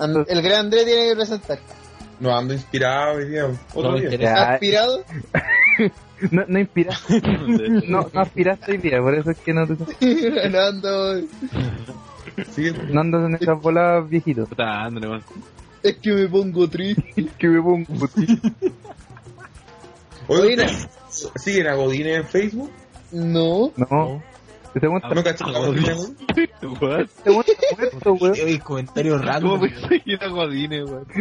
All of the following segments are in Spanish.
And- El gran André tiene que presentar. No ando inspirado hoy día. Otro No me día. interesa. ¿Está Ya. aspirado? No, no inspiraste. No, no aspiraste hoy día, por eso es que no, te- no ando. No andas en esas bolas viejitos. Puta, André, weón. Es que me pongo triste. Que me pongo Oye, Oye, ¿siguen a Godines en Facebook? No. No. Ese weón está muerto, weón. Oye, comentario ¿Cómo raro.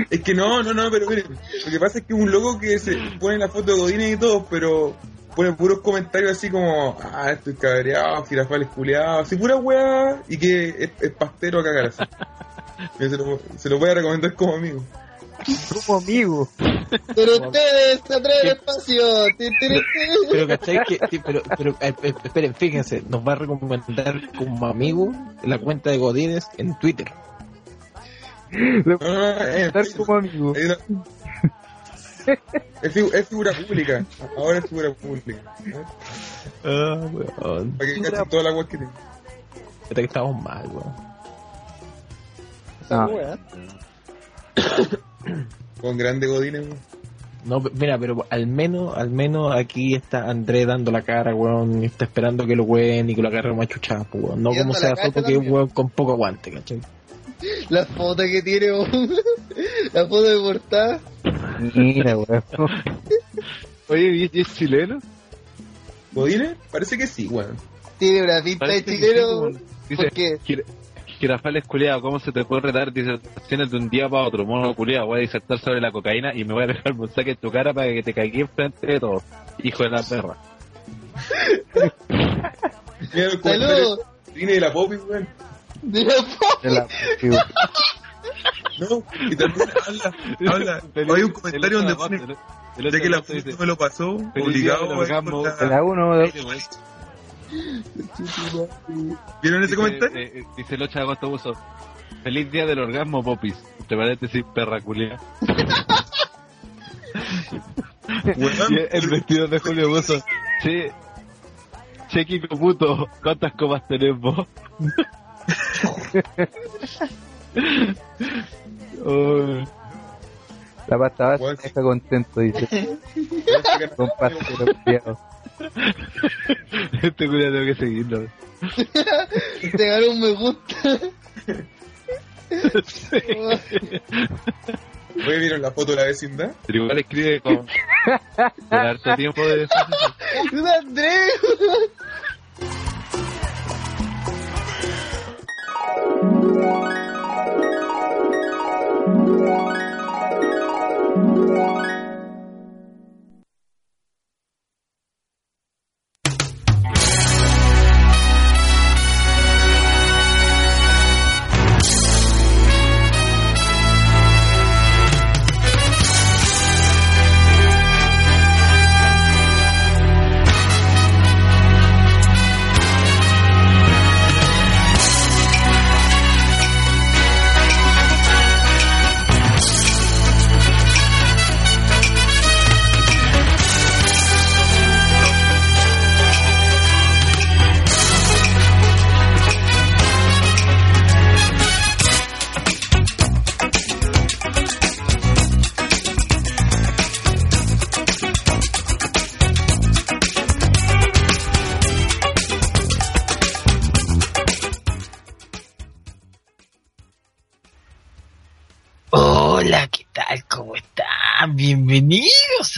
Es que no, no, no, pero miren, lo que pasa es que es un loco que se pone la foto de Godines y todo, pero pone puros comentarios así como, ah, estoy cabreado, girafales culeados, así pura weá, y que es, es pastero a cagar así. Se, lo, se lo voy a recomendar como amigo. Como amigo. Pero ustedes se atreven espacio. Pero, ¿cachai? Que, pero, pero, eh, eh, esperen, fíjense, nos va a recomendar como amigo la cuenta de Godines en Twitter. Eh, estar como amigo. Es, figu- es figura pública, ahora es figura pública. ¿eh? Ah, weón. Para que cachen toda la weá que tiene. Hasta que estamos mal, weón. Esa Ah. Con grande Godines, weón. No, mira, pero al menos, al menos aquí está André dando la cara, weón, y está esperando que lo weón y que lo agarre machuchado, weón. No Y como sea foto que es weón con poco aguante, ¿cachai? La foto que tiene, weón. la foto de portada. Mira, weón. Oye, ¿y y es chileno? ¿Godines? Parece que sí, weón. Tiene una pinta de chileno. Dice, ¿Por qué? Gir- Girafales culiado, ¿cómo se te puede retar disertaciones de un día para otro? Mono culiado, voy a disertar sobre la cocaína y me voy a dejar un saque en tu cara para que te caiga enfrente de todo. Hijo de la perra. Saludos. de Godines y la Poppy, weón. De la. De la- No, y también habla, habla. Feliz- Hay un comentario donde de pone, ya de que la dice, me lo pasó, obligado a de la uno, de- ¿Vieron ese Dice, comentario? eh, eh, dice el 8 de agosto puso Feliz día del orgasmo, Popis. Entre paréntesis, perra culia. El vestido de Julio puso Che, che, Kiko puto, ¿cuántas copas tenemos? Oh, La pasta base deja contento, dice. Con pastero culiao. Este culia tengo que seguirlo. Te ganó un me gusta. Oye, ¿vieron la foto de la vecindad? Pero igual escribe con, con harto tiempo de ¡Un Andrés! Hola,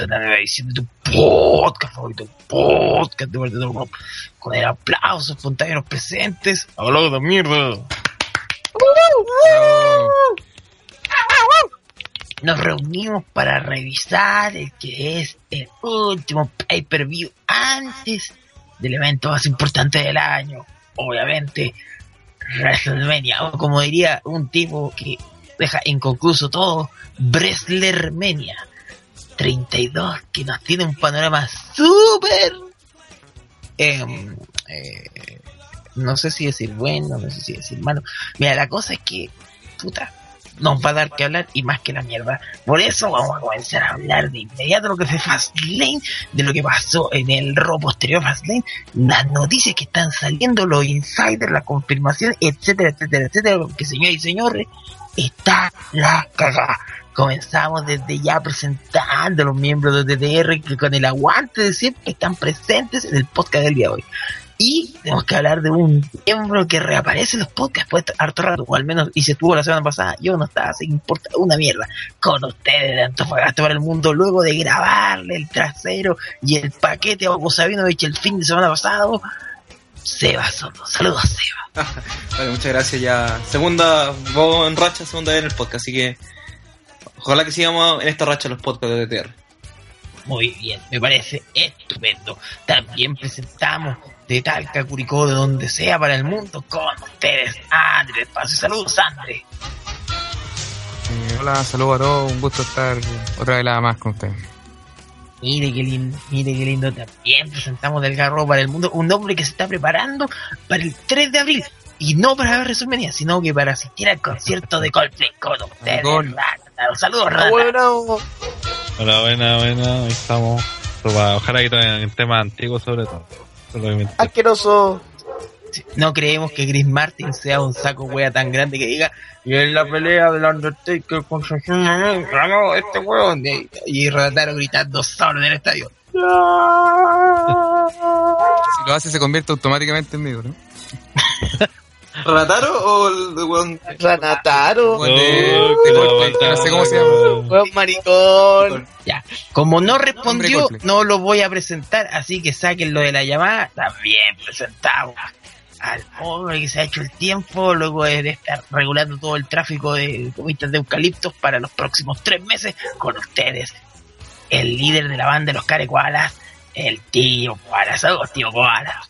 Bienvenidos a la nueva edición de tu podcast favorito, podcast de Rock, con el aplauso los presentes. ¡Hola de mierda! Nos reunimos para revisar el que es el último pay-per-view antes del evento más importante del año. Obviamente, WrestleMania, o como diría un tipo que deja inconcluso todo, Breslermania 32, que nos tiene un panorama súper... em, eh, no sé si decir bueno, no sé si decir malo. Mira, la cosa es que, puta, nos va a dar que hablar y más que la mierda. Por eso vamos a comenzar a hablar de inmediato lo que fue Fastlane, de lo que pasó en el robo posterior Fastlane, las noticias que están saliendo, los insiders, la confirmación, etcétera, etcétera, etcétera, porque señores y señores, está la cagada. Comenzamos desde ya presentando a los miembros de TTR que con el aguante de siempre están presentes en el podcast del día de hoy. Y tenemos que hablar de un miembro que reaparece en los podcasts de harto rato, o al menos, y se estuvo la semana pasada, yo no estaba, que importa una mierda, con ustedes de Antofagasta para el mundo, luego de grabarle el trasero y el paquete a Sabinovich el fin de semana pasado, Seba Soto. Saludos, Seba. Vale, muchas gracias ya. Segunda, vos en racha, segunda vez en el podcast, así que ojalá que sigamos en esta racha los podcasts de DTR. Muy bien, me parece estupendo. También presentamos de Talca, Curicó, de donde sea para el mundo, con ustedes, Andrés Paso. Saludos, Andrés. Eh, hola, saludos a todos, un gusto estar otra vez más con ustedes. Mire qué lindo, mire qué lindo. También presentamos del Garro para el mundo, un hombre que se está preparando para el 3 de abril. Y no para ver WrestleMania, sino que para asistir al concierto de Coldplay con ustedes. Gol. Saludos, Rata. Hola, buena, buena, ahí estamos. Pero para- Ojalá que traigan temas antiguos sobre todo. Asqueroso. No creemos que Chris Martin sea un saco wea tan grande que diga y en la pelea del Undertaker con ganó este weón y, Rataro gritando solo en el estadio. Si lo hace, se convierte automáticamente en mío, ¿no? ¿Rataro o el de weón? Ranataro. Bueno, de- Oh, Coldplay, no sé cómo se llama. Weón maricón. Ya, como no respondió, no lo voy a presentar, así que sáquenlo de la llamada. También presentamos al hombre que se ha hecho el tiempo luego de estar regulando todo el tráfico de comitas de eucaliptos para los próximos tres meses con ustedes. El líder de la banda de los Carecualas, el tío Koala. Saludos, tío Koala.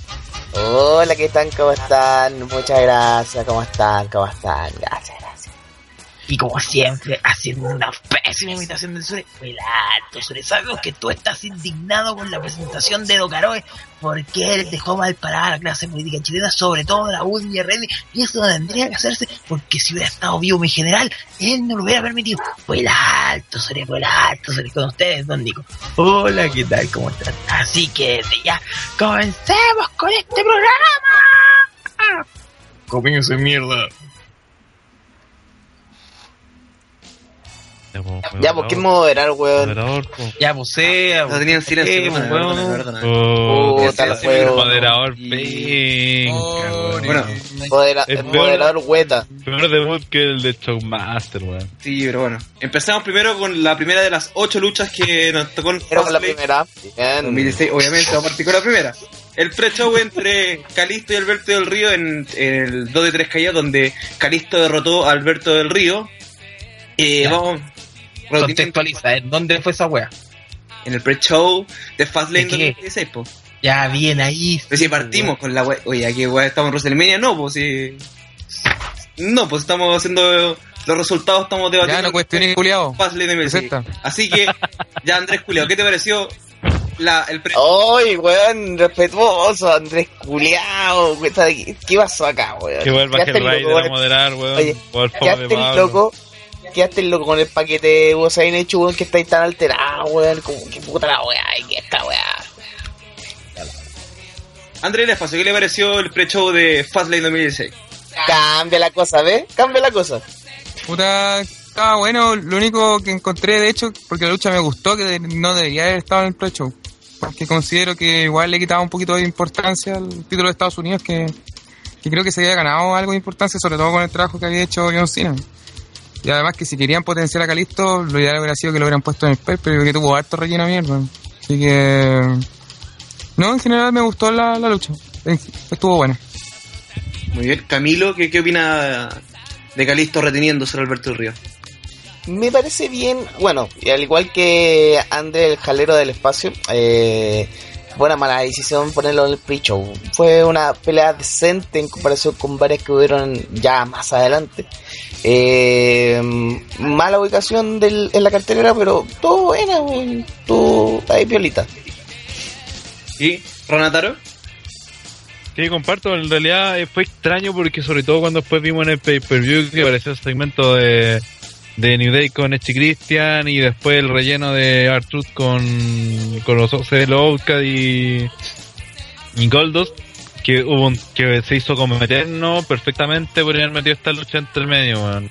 Hola, ¿qué tal? ¿Cómo están? Muchas gracias. ¿Cómo están? ¿Cómo están? Gracias. Y como siempre, haciendo una pésima imitación del Sure, fue el alto Sure. Sabemos que tú estás indignado con la presentación de Docaroe porque él dejó mal parada la clase política chilena, sobre todo la UDI y y eso no tendría que hacerse porque si hubiera estado vivo mi general, él no lo hubiera permitido. Fue el alto Sure, fue el alto Sure con ustedes, don Nico. Hola, ¿qué tal? ¿Cómo están? Así que desde ya, comencemos con este programa. Comienza mierda. Ya, pues, Ya, ¿por qué moderar, weón? Ya, pues sea, No tenía en silencio, eh, weón. Oh, Puta sí, weón. moderador. Bueno, el moderador hueta. Peor debut que el de Showmaster, weón. Sí, pero bueno. Empezamos primero con la primera de las ocho luchas que nos tocó en Era con la primera. Bien. 2016. Obviamente, vamos a partir con la primera. El pre-show entre Calisto y Alberto del Río en, en el 2 de 3 caídas, donde Calisto derrotó a Alberto del Río. Eh, vamos. Contextualiza, ¿eh? ¿dónde fue esa wea? En el pre-show de Fastlane ¿De qué? 2016, po. Ya, bien ahí. Pero si partimos con la wea. Oye, aquí wea, estamos en WrestleMania, no, pues si. No, pues estamos haciendo los resultados, estamos Ya debatiendo. no cuestiones, culiao. Fastlane 2016. Presenta. Así que, ya Andrés Julio, ¿qué te pareció la, el pre ¡Ay, weón! Respetuoso, Andrés Culeao. ¿Qué qué pasó acá, weón? Que vuelva Rider loco, a moderar, weón. Oye, de Quedaste Pablo. loco. Quedaste loco con el paquete de Usain hecho, weón, que estáis tan alterado, weón. Como que puta la weá, y que esta weá. Andrés Espacio, ¿qué le pareció el pre-show de Fastlane 2016? Cambia la cosa, ¿ves? Cambia la cosa. Puta, estaba bueno. Lo único que encontré, de hecho, porque la lucha me gustó, que no debería haber estado en el pre-show. Porque considero que igual le quitaba un poquito de importancia al título de Estados Unidos, que, que creo que se había ganado algo de importancia, sobre todo con el trabajo que había hecho John Cena. Y además que si querían potenciar a Calisto, lo ideal hubiera sido que lo hubieran puesto en el pero que tuvo harto relleno mierda. Así que... No, en general me gustó la, la lucha. Estuvo buena. Muy bien. Camilo, ¿qué, qué opina de Calisto reteniéndose a Alberto Río? Me parece bien, bueno, y al igual que André el jalero del espacio, eh, fue una mala decisión ponerlo en el pre-show. Fue una pelea decente en comparación con varias que hubieron ya más adelante. Eh, mala ubicación del, en la cartelera, pero todo buena, todo ahí piolita. ¿Y Ronataro? Sí, comparto, en realidad eh, fue extraño porque sobre todo cuando después vimos en el pay-per-view que apareció el segmento de, de New Day con Echi Christian y después el relleno de R-Truth con, con los Outcast y, y Goldos que hubo un- que se hizo como eterno perfectamente por haber metido esta lucha entre el medio, weón.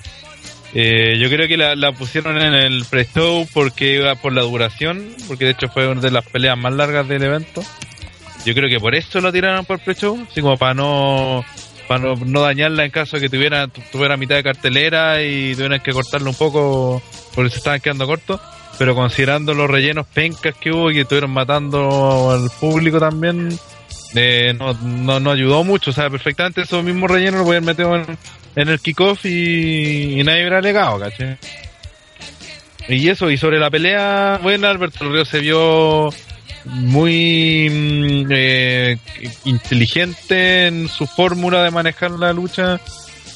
Eh, yo creo que la, la pusieron en el pre-show porque iba por la duración, porque de hecho fue una de las peleas más largas del evento. Yo creo que por eso lo tiraron por pre-show, así como para no para no, no dañarla en caso de que tuviera tu- tuviera mitad de cartelera y tuvieran que cortarlo un poco porque se estaban quedando cortos. Pero considerando los rellenos pencas que hubo y que estuvieron matando al público también, eh, no, no, no ayudó mucho. O sea, perfectamente esos mismos rellenos los podían meter en, el kickoff y, nadie hubiera alegado, ¿cachai? Y eso, y sobre la pelea, bueno, Alberto Río se vio muy mm, eh, inteligente en su fórmula de manejar la lucha,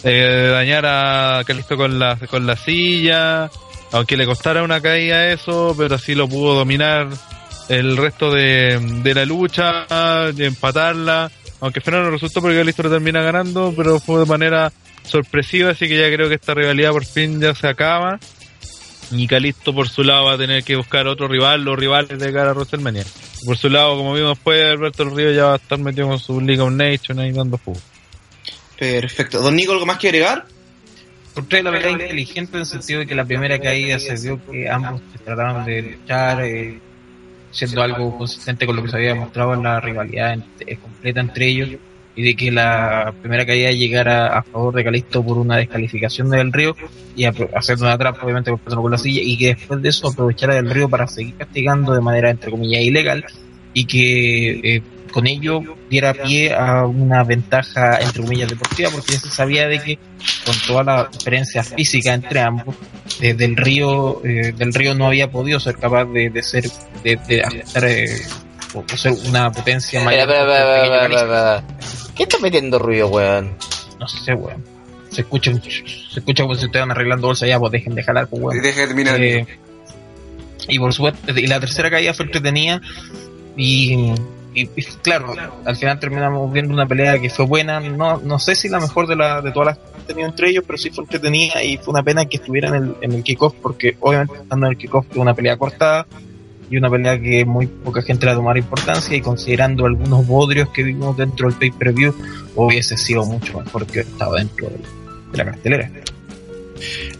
eh, dañar a Calisto con la, con la silla, aunque le costara una caída eso, pero así lo pudo dominar el resto de, de la lucha, empatarla, aunque al final no resultó porque Calisto lo termina ganando, pero fue de manera sorpresiva, así que ya creo que esta rivalidad por fin ya se acaba. Y Calisto por su lado va a tener que buscar otro rival, los rivales de cara a WrestleMania. Por su lado, como vimos después, Alberto del Río ya va a estar metido con su League of Nations ahí dando jugo. Perfecto. Don Nico, ¿algo más que agregar? Encontré la verdad inteligente en el sentido de que la primera caída se vio que ambos se trataban de luchar, eh, siendo algo consistente con lo que se había demostrado en la rivalidad en- eh, completa entre ellos, y de que la primera caída llegara a favor de Calisto por una descalificación del Río y hacer una trampa, obviamente, golpeándolo con la silla, y que después de eso aprovechara del Río para seguir castigando de manera, entre comillas, ilegal, y que eh, con ello diera pie a una ventaja, entre comillas, deportiva, porque ya se sabía de que con toda la diferencia física entre ambos, eh, del río eh, del río no había podido ser capaz de, de ser de, de hacer eh, o, ser una potencia mayor ¿Qué está metiendo ruido, weón? no sé weón se escucha se escucha como si estuvieran arreglando bolsa ya pues dejen de jalar pues weón Deja de terminar. Eh, y por supuesto, y la tercera caída fue entretenida y, y- y claro, al final terminamos viendo una pelea que fue buena, no, no sé si la mejor de, la, de todas las que han tenido entre ellos, pero sí fue entretenida y fue una pena que estuviera en el, en el kickoff porque obviamente estando en el kickoff fue una pelea cortada y una pelea que muy poca gente le va a tomar importancia y considerando algunos bodrios que vimos dentro del pay-per-view hubiese sido mucho mejor que estaba dentro de la cartelera.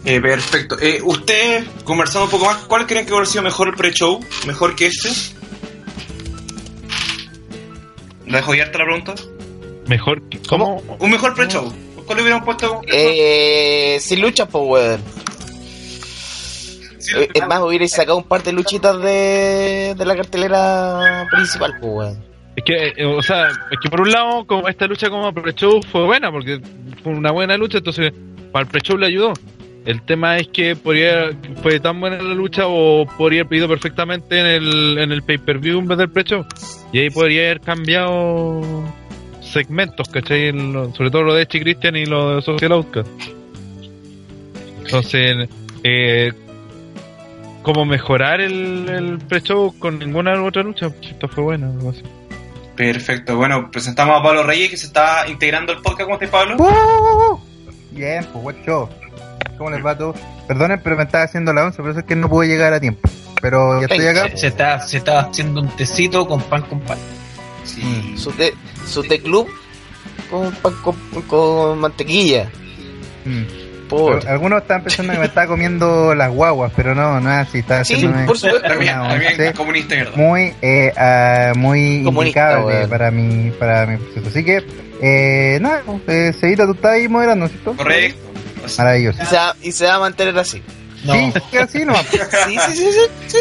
Eh, perfecto. Eh, Ustedes, conversando un poco más, ¿cuál creen que hubiera sido mejor el pre-show? ¿Mejor que este? ¿La dejo abierta la pregunta? Mejor que. ¿Cómo? ¿Un mejor pre-show? ¿Cuál le hubieran puesto? Eh, sin lucha, pues, weón. Eh, Es más, hubierais sacado un par de luchitas de, de la cartelera principal, pues. Es que, eh, o sea, es que por un lado, como esta lucha como pre-show fue buena, porque fue una buena lucha, entonces para el pre-show le ayudó. El tema es que podría, fue tan buena la lucha o podría haber pedido perfectamente en el, en el pay-per-view en vez del pre-show. Y ahí podría haber cambiado segmentos, ¿cachai? En lo- sobre todo lo de Echi Christian y lo de Social Outcast. Entonces, eh, como mejorar el, el pre-show con ninguna otra lucha, esto fue bueno, algo así. Perfecto. Bueno, presentamos a Pablo Reyes que se está integrando al podcast. ¿Cómo estás, Pablo? ¡Uh! Bien, pues buen show. ¿Cómo les va a todos? Perdonen, pero me estaba haciendo la once, por eso es que no pude llegar a tiempo. Pero ya estoy acá. Se, se está, se está haciendo un tecito con pan con pan. Sí. Su té, su té club con, pan con, con mantequilla. Mm. Por. Algunos estaban pensando que me estaba comiendo las guaguas, pero no, no es así. Estaba Sí, por supuesto. También, una también once comunista, ¿verdad? muy, eh, ah, muy Comunista, indicable para mi, para mi proceso. Así que, eh, nada, eh, Cevita, tú estás ahí moderando, ¿cierto? Correcto. Maravilloso. Y se, va, y se va a mantener así. No, Sí, sí, así no. Sí, sí, sí, sí. sí.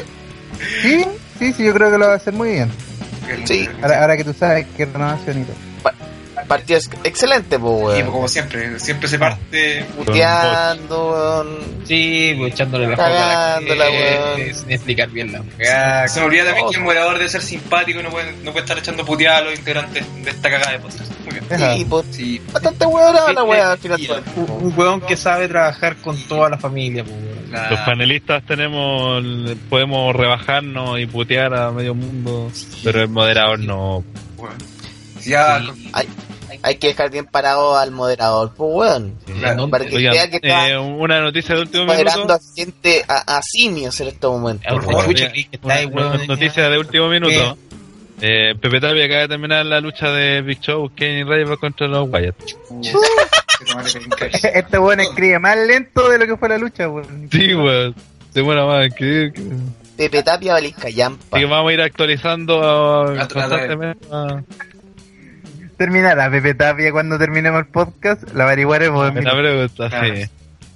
Sí, sí, sí, yo creo que lo va a hacer muy bien. Sí. Ahora, ahora que tú sabes qué renovación y todo. Partido ex- excelente, pues, Y weón. como siempre, siempre se parte. Puteando, weón. sí, pues, echándole la Cagándola, weón. sin explicar bien la weá. Se me olvida también Oh. que el moderador debe ser simpático y no puede, no puede estar echando puteadas a los integrantes de esta cagada de podcast. Muy bien. Sí, pues, Sí. bastante weón la weá al final. Un, weón que sabe trabajar con toda la familia, pues, weón. Los panelistas tenemos, podemos rebajarnos y putear a medio mundo, pero el moderador no. bueno. Si ya, Hay, hay que dejar bien parado al moderador, pues, weón. Claro. Para que Oigan, vea que está eh, una noticia de último moderando minuto. a gente, a, a simios en estos momentos. Por favor, favor, Oigan, que está ahí, una weón. noticia de último minuto. Eh, Pepe Tapia acaba de terminar la lucha de Big Show, Kenny Reyes contra los Wyatt. Este weón escribe más lento de lo que fue la lucha, weón. Sí, weón. Demora más que... que- Pepe Tapia Valisca Yampa. Así que vamos a ir actualizando a- A tratar. constantemente. a- Terminará Pepe Tapia cuando terminemos el podcast. La averiguaremos. a la pregunta, Claro. sí.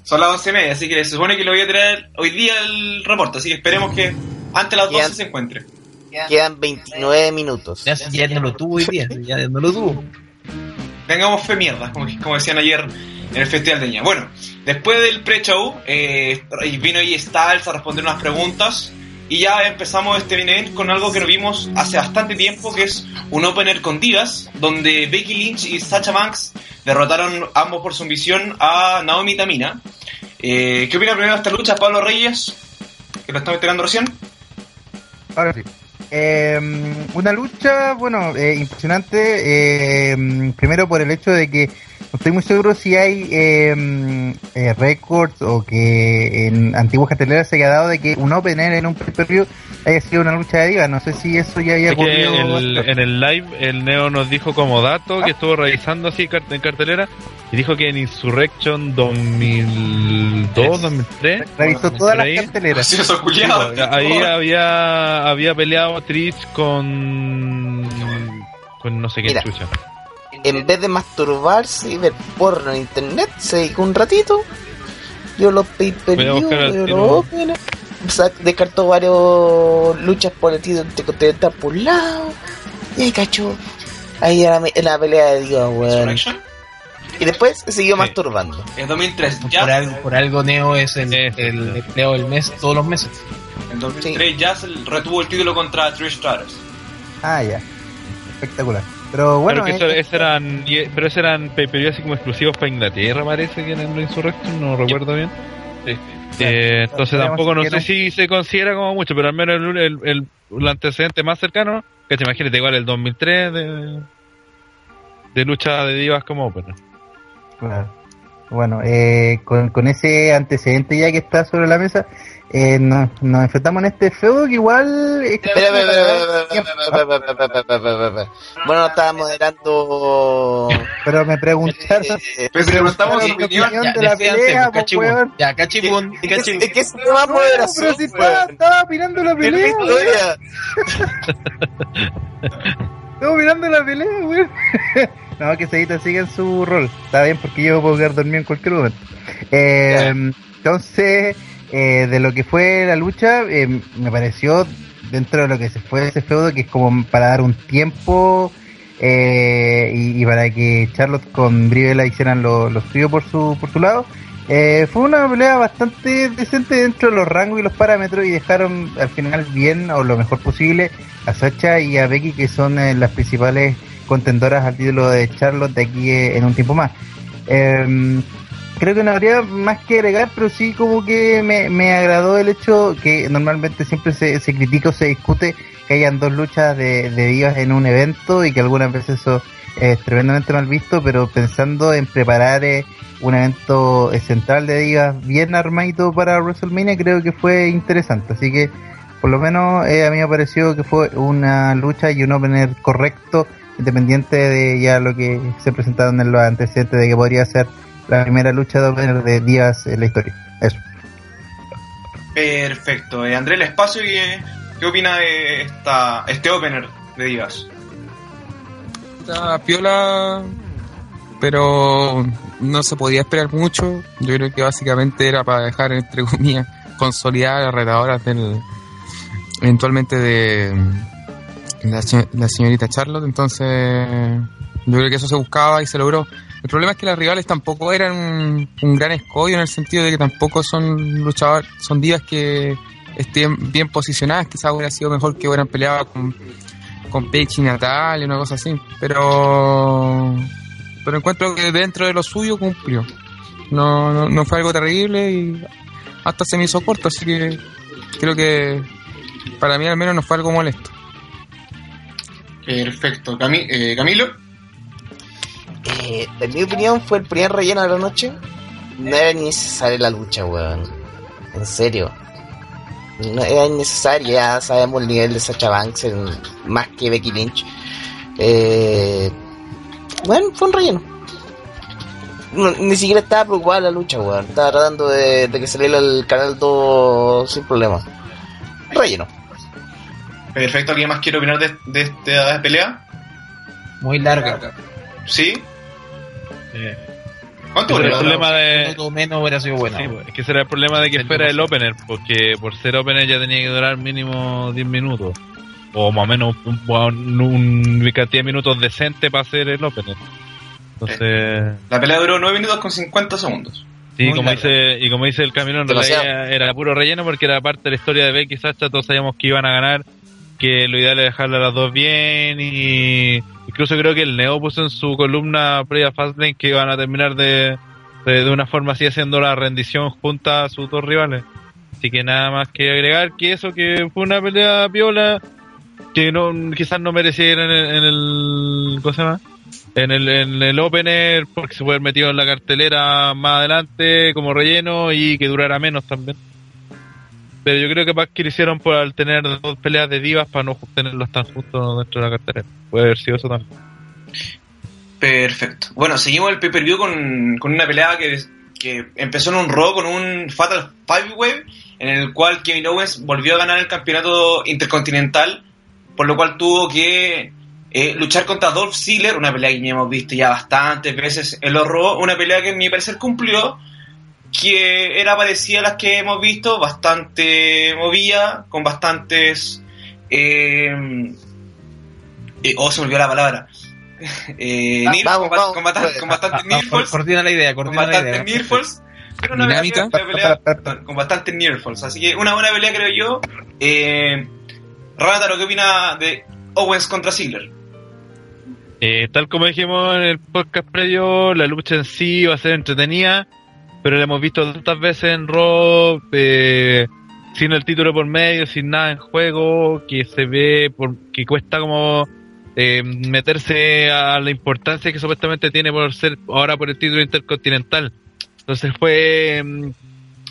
Son las once y media, así que se supone que lo voy a traer hoy día el reporte, así que esperemos que antes de las 12 Bien. se encuentre. Quedan 29 minutos. Ya, ya no lo tuvo hoy día, ya no lo tuvo. Tengamos fe mierda, como, como decían ayer en el Festival de Ña. Bueno, después del pre-show, eh, vino ahí Styles a responder unas preguntas y ya empezamos este main event con algo que no vimos hace bastante tiempo, que es un opener con divas, donde Becky Lynch y Sacha Banks derrotaron ambos por sumisión a Naomi Tamina. Eh, ¿Qué opina primero de esta lucha, Pablo Reyes? Que lo estamos esperando recién. Ahora sí. Eh, una lucha, bueno, eh, impresionante. eh, primero por el hecho de que no estoy muy seguro si hay eh, eh, récords o que en antiguas carteleras se haya dado de que un opener en un pay-per-view haya sido una lucha de divas. No sé si eso ya Es que ocurrido. el- en el live el Neo nos dijo como dato que estuvo revisando así en cartelera y dijo que en Insurrection 2002, 2003 Revisó todas las carteleras. Ahí había había peleado Trish con con no sé qué Mira. chucha. En vez de masturbarse y ver porno en internet, se dedicó un ratito. Yo los pay per view, descartó varios luchas por el título intercontinental por un lado. Y ahí cachó. Ahí era la, la pelea de Dios, weón. Y después se siguió Sí. masturbando. Es 2003. Por Ya, algo, por algo Neo es el, Sí. el empleo del mes todos los meses. en 2003 Jazz retuvo el título contra Trish Stratus. Ah, ya. Espectacular. Pero bueno, Claro que eh, eso- ese eran, y- pero esos eran pay así como exclusivos para Inglaterra, parece que en la Insurrection, no recuerdo bien. Eh, entonces tampoco no sé si se considera como mucho, pero al menos el, el, el- el antecedente más cercano, que te imagínate igual el 2003 de, de lucha de divas como opener. Claro. Bueno, eh, con, con ese antecedente ya que está sobre la mesa, eh, nos, nos, enfrentamos en este feudo que igual... Bueno, estábamos moderando... Pero me preguntaron... Pero preguntamos la opinión. de la pelea, pues, Ya, cachibun. Es que es moderación, estaba opinando la pelea, Estaba mirando la pelea, no, que Seguita sigue en su rol. Está bien, porque yo puedo quedar dormido en cualquier momento. Em, entonces, eh, de lo que fue la lucha, eh, me pareció dentro de lo que se fue ese feudo, que es como para dar un tiempo eh, y, y para que Charlotte con Brivela hicieran lo, lo suyo por su, por su lado. Eh, fue una pelea bastante decente dentro de los rangos y los parámetros y dejaron al final bien o lo mejor posible a Sacha y a Becky que son eh, las principales contendoras al título de Charlotte de aquí eh, en un tiempo más. Creo que no habría más que agregar, pero sí como que me, me agradó el hecho que normalmente siempre se, se critica o se discute que hayan dos luchas de, de divas en un evento y que algunas veces eso es tremendamente mal visto, pero pensando en preparar eh, un evento eh, central de divas bien armadito para WrestleMania, creo que fue interesante. Así que, por lo menos, eh, a mí me pareció que fue una lucha y un opener correcto, independiente de ya lo que se presentaron en los antecedentes de que podría ser la primera lucha de opener de divas en la historia. Eso. Perfecto. Eh, André, el espacio, ¿qué, qué opina de esta, este opener de Divas? Está piola, pero no se podía esperar mucho. Yo creo que básicamente era para dejar, entre comillas, consolidar a las retadoras del. eventualmente de. La, la señorita Charlotte. Entonces, yo creo que eso se buscaba y se logró. El problema es que las rivales tampoco eran un, un gran escollo en el sentido de que tampoco son luchadores, son divas que estén bien posicionadas. Quizás hubiera sido mejor que hubieran peleado con con y Natalia, una cosa así. Pero pero encuentro que dentro de lo suyo cumplió. No, no, no fue algo terrible y hasta se me hizo corto, así que creo que para mí al menos no fue algo molesto. Perfecto. Eh, Camilo. Eh, en mi opinión fue el primer relleno de la noche. No era ni necesaria la lucha, weón. En serio. No era innecesaria, ya sabemos el nivel de Sacha Banks, en- más que Becky Lynch. Eh, bueno, fue un relleno. no- ni siquiera estaba preocupada la lucha, weón. Estaba tratando de, de que saliera el canal 2 sin problema. Relleno. Perfecto, ¿alguien más quiere opinar de, de esta pelea? Muy larga. ¿Sí? Eh, ¿Cuánto el problema de... menos hubiera sido buena. Sí, pues, es que será el problema de que fuera el opener, porque por ser opener ya tenía que durar mínimo 10 minutos. O más o menos un, un- una cantidad de minutos decente para hacer el opener. Entonces, La pelea duró 9 minutos con 50 segundos. sí, muy como larga. dice, y como dice el camino, en realidad era puro relleno porque era parte de la historia de Becky y Sacha, todos sabíamos que iban a ganar, que lo ideal era dejarle a las dos bien y incluso creo que el Neo puso en su columna previa Fastlane que iban a terminar de, de, una forma así haciendo la rendición junto a sus dos rivales. Así que nada más que agregar que eso, que fue una pelea piola, que no quizás no mereciera en el, en el ¿cómo se llama? En el, en el opener, porque se puede haber metido en la cartelera más adelante como relleno y que durara menos también. Pero yo creo que más que lo hicieron por al tener dos peleas de divas para no tenerlos tan juntos dentro de la cartelera. Puede haber sido eso también. Perfecto. Bueno, seguimos el pay-per-view con, con una pelea que, que empezó en un Raw con un Fatal Five Way, en el cual Kevin Owens volvió a ganar el campeonato intercontinental, por lo cual tuvo que eh, luchar contra Dolph Ziggler, una pelea que ya hemos visto ya bastantes veces en los Raw, una pelea que mi parecer cumplió, que era parecida a las que hemos visto, bastante movida, con bastantes... Eh, eh, oh, se me olvidó la palabra. Eh, Ah, nirf- vamos, con, ba- vamos. con bastante, con bastantes Ah, nearfalls, Coordina la idea, con coordina la idea. pero una Dinámica. pelea- con bastantes nearfalls. Así que una buena pelea creo yo. Eh, Ranataro, ¿qué opina de Owens contra Ziggler? Eh, tal como dijimos en el podcast previo, la lucha en sí va a ser entretenida, pero la hemos visto tantas veces en Raw, eh, sin el título por medio, sin nada en juego, que se ve por, que cuesta como eh, meterse a la importancia que supuestamente tiene por ser ahora por el título intercontinental. Entonces fue mm,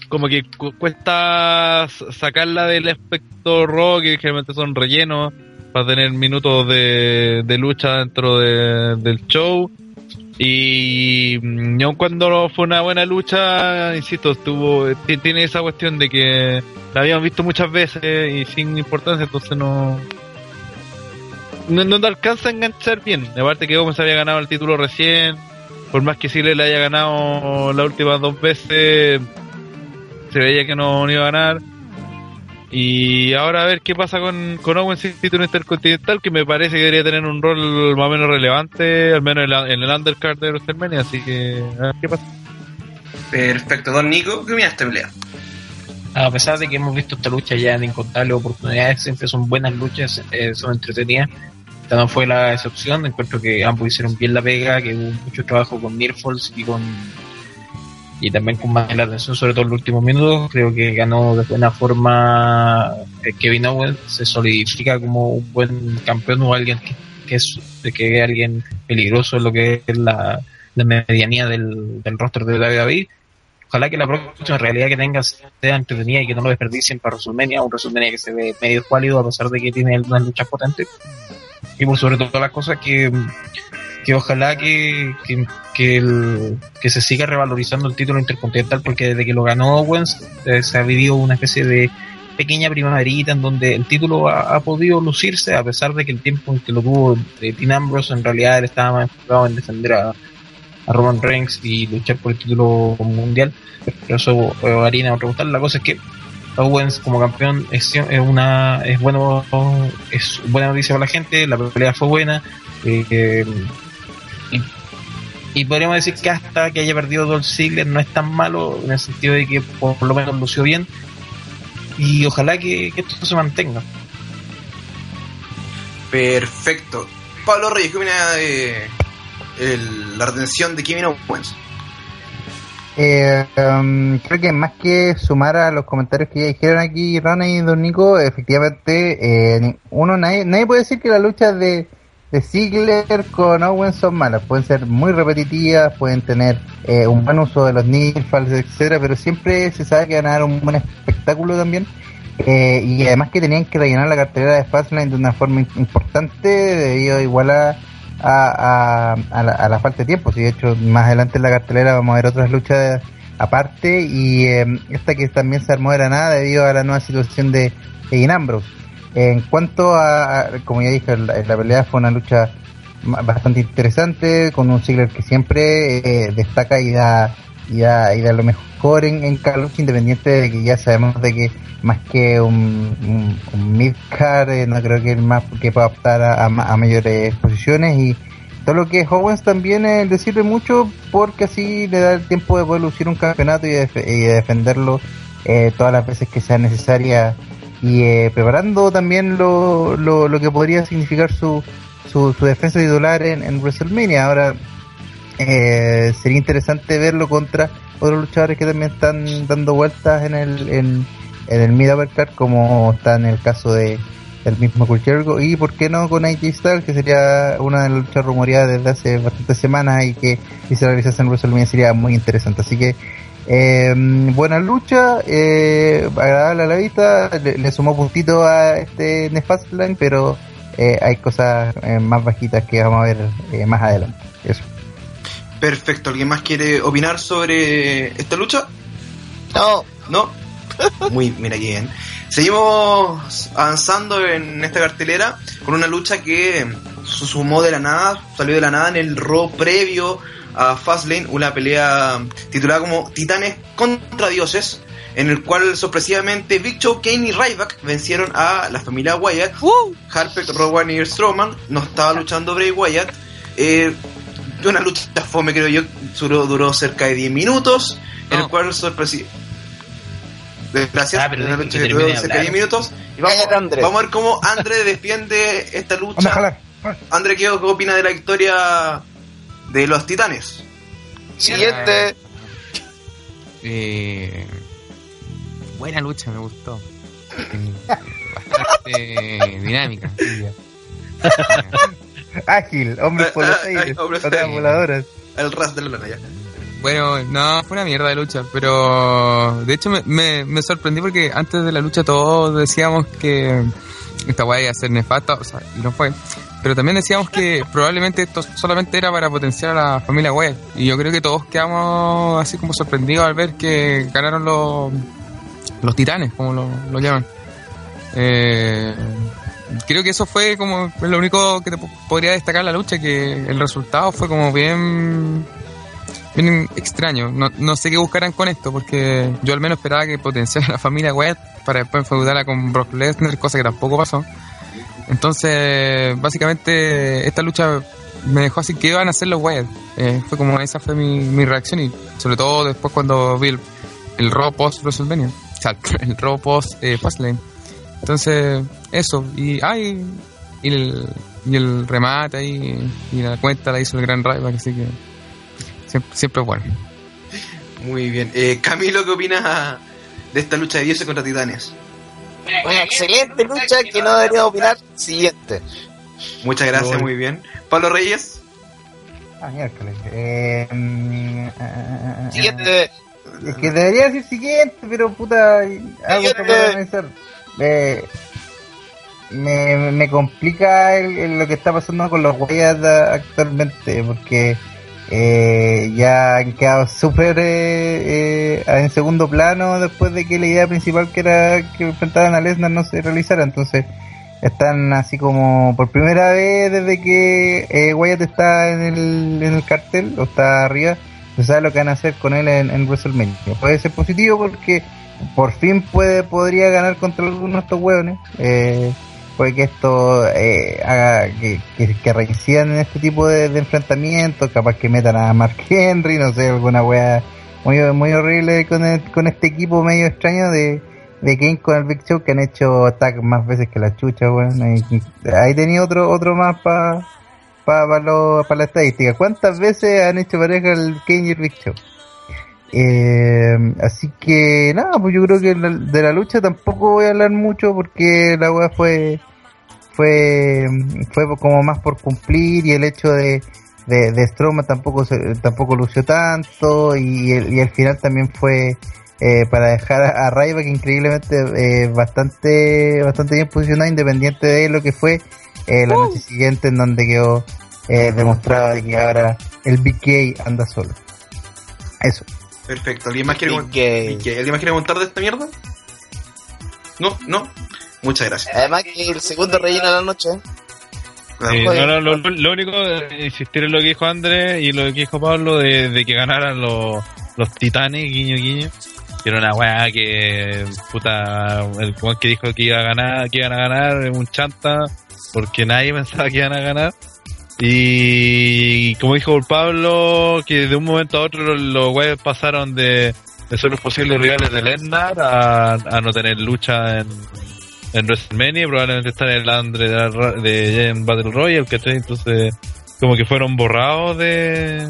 como que cu- cuesta sacarla del aspecto Raw, que generalmente son rellenos, para tener minutos de, lucha dentro de- del show. Y mm, aun cuando fue una buena lucha, insisto, estuvo, ti- tiene esa cuestión de que la habíamos visto muchas veces y sin importancia, entonces no, no, no te alcanza a enganchar bien. Aparte que Gómez había ganado el título recién, por más que Chile le haya ganado las últimas dos veces, se veía que no iba a ganar. Y ahora a ver qué pasa con, con Owens sin título intercontinental, que me parece que debería tener un rol más o menos relevante, al menos en, la- en el undercard de WrestleMania, así que a ver qué pasa. Perfecto, Don Nico, ¿qué opina de esta pelea? A pesar de que hemos visto esta lucha ya en incontables oportunidades, siempre son buenas luchas, eh, son entretenidas. Esta no fue la excepción, encuentro que ambos hicieron bien la pega, que hubo mucho trabajo con Nearfalls y con y también con más atención, sobre todo en los últimos minutos. Creo que ganó de buena forma eh, Kevin Owens, se solidifica como un buen campeón o alguien que, que es que alguien peligroso en lo que es la, la medianía del, del roster de WWE. Ojalá que la próxima realidad que tenga sea entretenida y que no lo desperdicien para WrestleMania, un WrestleMania que se ve medio cuálido a pesar de que tiene unas luchas potentes. Y por sobre todo las cosas que, que ojalá que, que, que, el- que se siga revalorizando el título intercontinental porque desde que lo ganó Owens eh, se ha vivido una especie de pequeña primaverita en donde el título ha, ha podido lucirse a pesar de que el tiempo en que lo tuvo eh, Ambrose en realidad él estaba más enfocado en defender a, Roman Reigns y luchar por el título mundial. Pero eso eh, harina otra cosa la cosa es que Owens como campeón es, una es bueno es buena noticia para la gente la pelea fue buena eh, y podríamos decir que hasta que haya perdido Dolph Ziggler no es tan malo en el sentido de que por lo menos lució bien y ojalá que, que esto se mantenga Perfecto. Pablo Reyes, ¿qué opina de el- la retención de Kevin Owens? Eh, um, creo que más que sumar a los comentarios que ya dijeron aquí Rana y Don Nico, efectivamente, eh, uno nadie, nadie puede decir que las luchas de, de Ziggler con Owens son malas. Pueden ser muy repetitivas, pueden tener eh, un buen uso de los nifals, etcétera, pero siempre se sabe que van a dar un buen espectáculo también. Eh, y además que tenían que rellenar la cartelera de Fastlane de una forma im- importante debido igual a, a, a, la, a la falta de tiempo. Si de hecho, más adelante en la cartelera vamos a ver otras luchas aparte y eh, esta que también se armó de la nada debido a la nueva situación de, de Dean Ambrose. En cuanto a, como ya dije, la, pelea fue una lucha bastante interesante con un Ziggler que siempre eh, destaca y da, y da y da lo mejor en, en lucha independiente de que ya sabemos de que más que un, un, eh, no creo que el más que pueda optar a, a ma- a mayores posiciones. Y todo lo que es Owens también eh, le sirve mucho porque así le da el tiempo de poder lucir un campeonato y y de defenderlo eh, todas las veces que sea necesaria y eh, preparando también lo, lo, lo que podría significar su, su, su defensa titular en, en WrestleMania. Ahora eh, sería interesante verlo contra otros luchadores que también están dando vueltas en el en, en el mid como está en el caso de el mismo Jericho y por qué no con AJ Styles que sería una de las luchas rumoreadas desde hace bastantes semanas y que si se realizase en WrestleMania sería muy interesante así que eh, buena lucha eh, agradable a la vista le, le sumó puntito a este Nefastline pero eh, hay cosas eh, más bajitas que vamos a ver eh, más adelante eso Perfecto. ¿Alguien más quiere opinar sobre esta lucha? No, ¿No? Muy, mira qué bien. Seguimos avanzando en esta cartelera con una lucha que se sumó de la nada, salió de la nada en el Raw previo a Fastlane, una pelea titulada como Titanes contra Dioses, en el cual sorpresivamente Big Show, Kane y Ryback vencieron a la familia Wyatt. Harper, Rowan y Strowman no estaba luchando Bray Wyatt. Eh, una lucha fome creo yo, duró, duró cerca de 10 minutos, en el cual sorpresi- Gracias, Ah, pero una lucha que duró cerca de 10 hablar. minutos. Y vamos, Cállate, Andrés. vamos a ver cómo André defiende esta lucha. André, ¿qué, qué opina de la victoria de los titanes? siguiente. Eh, buena lucha, me gustó. Bastante dinámica. diría. Ágil, hombres por los Ah, ah, aires, ah, voladoras. El ras de la lana ya. Bueno, no, fue una mierda de lucha, pero de hecho me, me, me sorprendí porque antes de la lucha todos decíamos que esta weá iba a ser nefasta, o sea, y no fue. Pero también decíamos que probablemente esto solamente era para potenciar a la familia Wyatt. Y yo creo que todos quedamos así como sorprendidos al ver que ganaron los, los titanes, como lo, lo llaman. Eh, creo que eso fue como lo único que te po- podría destacar la lucha, que el resultado fue como bien bien extraño. No, no sé qué buscarán con esto, porque yo al menos esperaba que potenciara a la familia Wyatt para después enfeudarla con Brock Lesnar, cosa que tampoco pasó. Entonces, básicamente, esta lucha me dejó así que iban a hacer los. Eh, fue como esa fue mi, mi reacción y sobre todo después cuando vi el, el Raw post WrestleMania. O sea, el Raw post eh. Entonces, eso. Y, ay, y el, y el remate ahí, y la cuenta la hizo el Gran Ryback, así que siempre, siempre bueno. Muy bien. Eh, Camilo, ¿qué opinas de esta lucha de dioses contra titanes? Una excelente lucha que no debería opinar. Siguiente. Muchas gracias, muy bien. Pablo Reyes. Ah, miércoles. Eh, mm, ah, ah, ah, Siguiente. Es que debería decir siguiente, pero puta, algo que Siguiente. puedo analizar. Eh, me, me complica el- el- lo que está pasando con los a- actualmente, porque eh, ya han quedado súper eh, eh, en segundo plano después de que la idea principal que era que enfrentaran a Lesnar no se realizara. Entonces, están así como por primera vez desde que eh, Wyatt está en el, en el cartel o está arriba se sabe lo que van a hacer con él en, en WrestleMania. Puede ser positivo porque por fin puede podría ganar contra algunos de estos hueones. Eh, puede que esto eh, haga que, que, que reincidan en este tipo de, enfrentamientos, capaz que metan a Mark Henry, no sé, alguna wea muy, muy horrible con, el- con este equipo medio extraño de, de Kane con el Big Show que han hecho tag más veces que la chucha, weón. Ahí, tenía otro, otro más para para la estadística. ¿Cuántas veces han hecho pareja el Kane y el Big Show? Eh, así que nada, pues yo creo que de la lucha tampoco voy a hablar mucho porque la weá fue fue fue como más por cumplir y el hecho de de, de Strowman tampoco tampoco lució tanto y el, y al final también fue eh, para dejar a, a Ryback increíblemente eh, bastante bastante bien posicionado independiente de lo que fue eh, la noche siguiente en donde quedó eh, demostraba de que ahora el BK anda solo. Eso. Perfecto. ¿Alguien más quiere. ¿Alguien más quiere contar de esta mierda? No, no. Muchas gracias. Además que el segundo relleno de la noche. Joder. no, no, lo, lo único es insistir en lo que dijo Andrés y lo que dijo Pablo de, de que ganaran los, los titanes, guiño guiño. Que era una weá que, puta, el weón que dijo que iba a ganar, que iban a ganar, un chanta, porque nadie pensaba que iban a ganar. Y como dijo Pablo, que de un momento a otro los, weones pasaron de, de ser los posibles rivales de Lesnar a, no tener lucha en, en WrestleMania, probablemente estar en el Andre de, de en Battle Royale, ¿cachai? Entonces, como que fueron borrados de,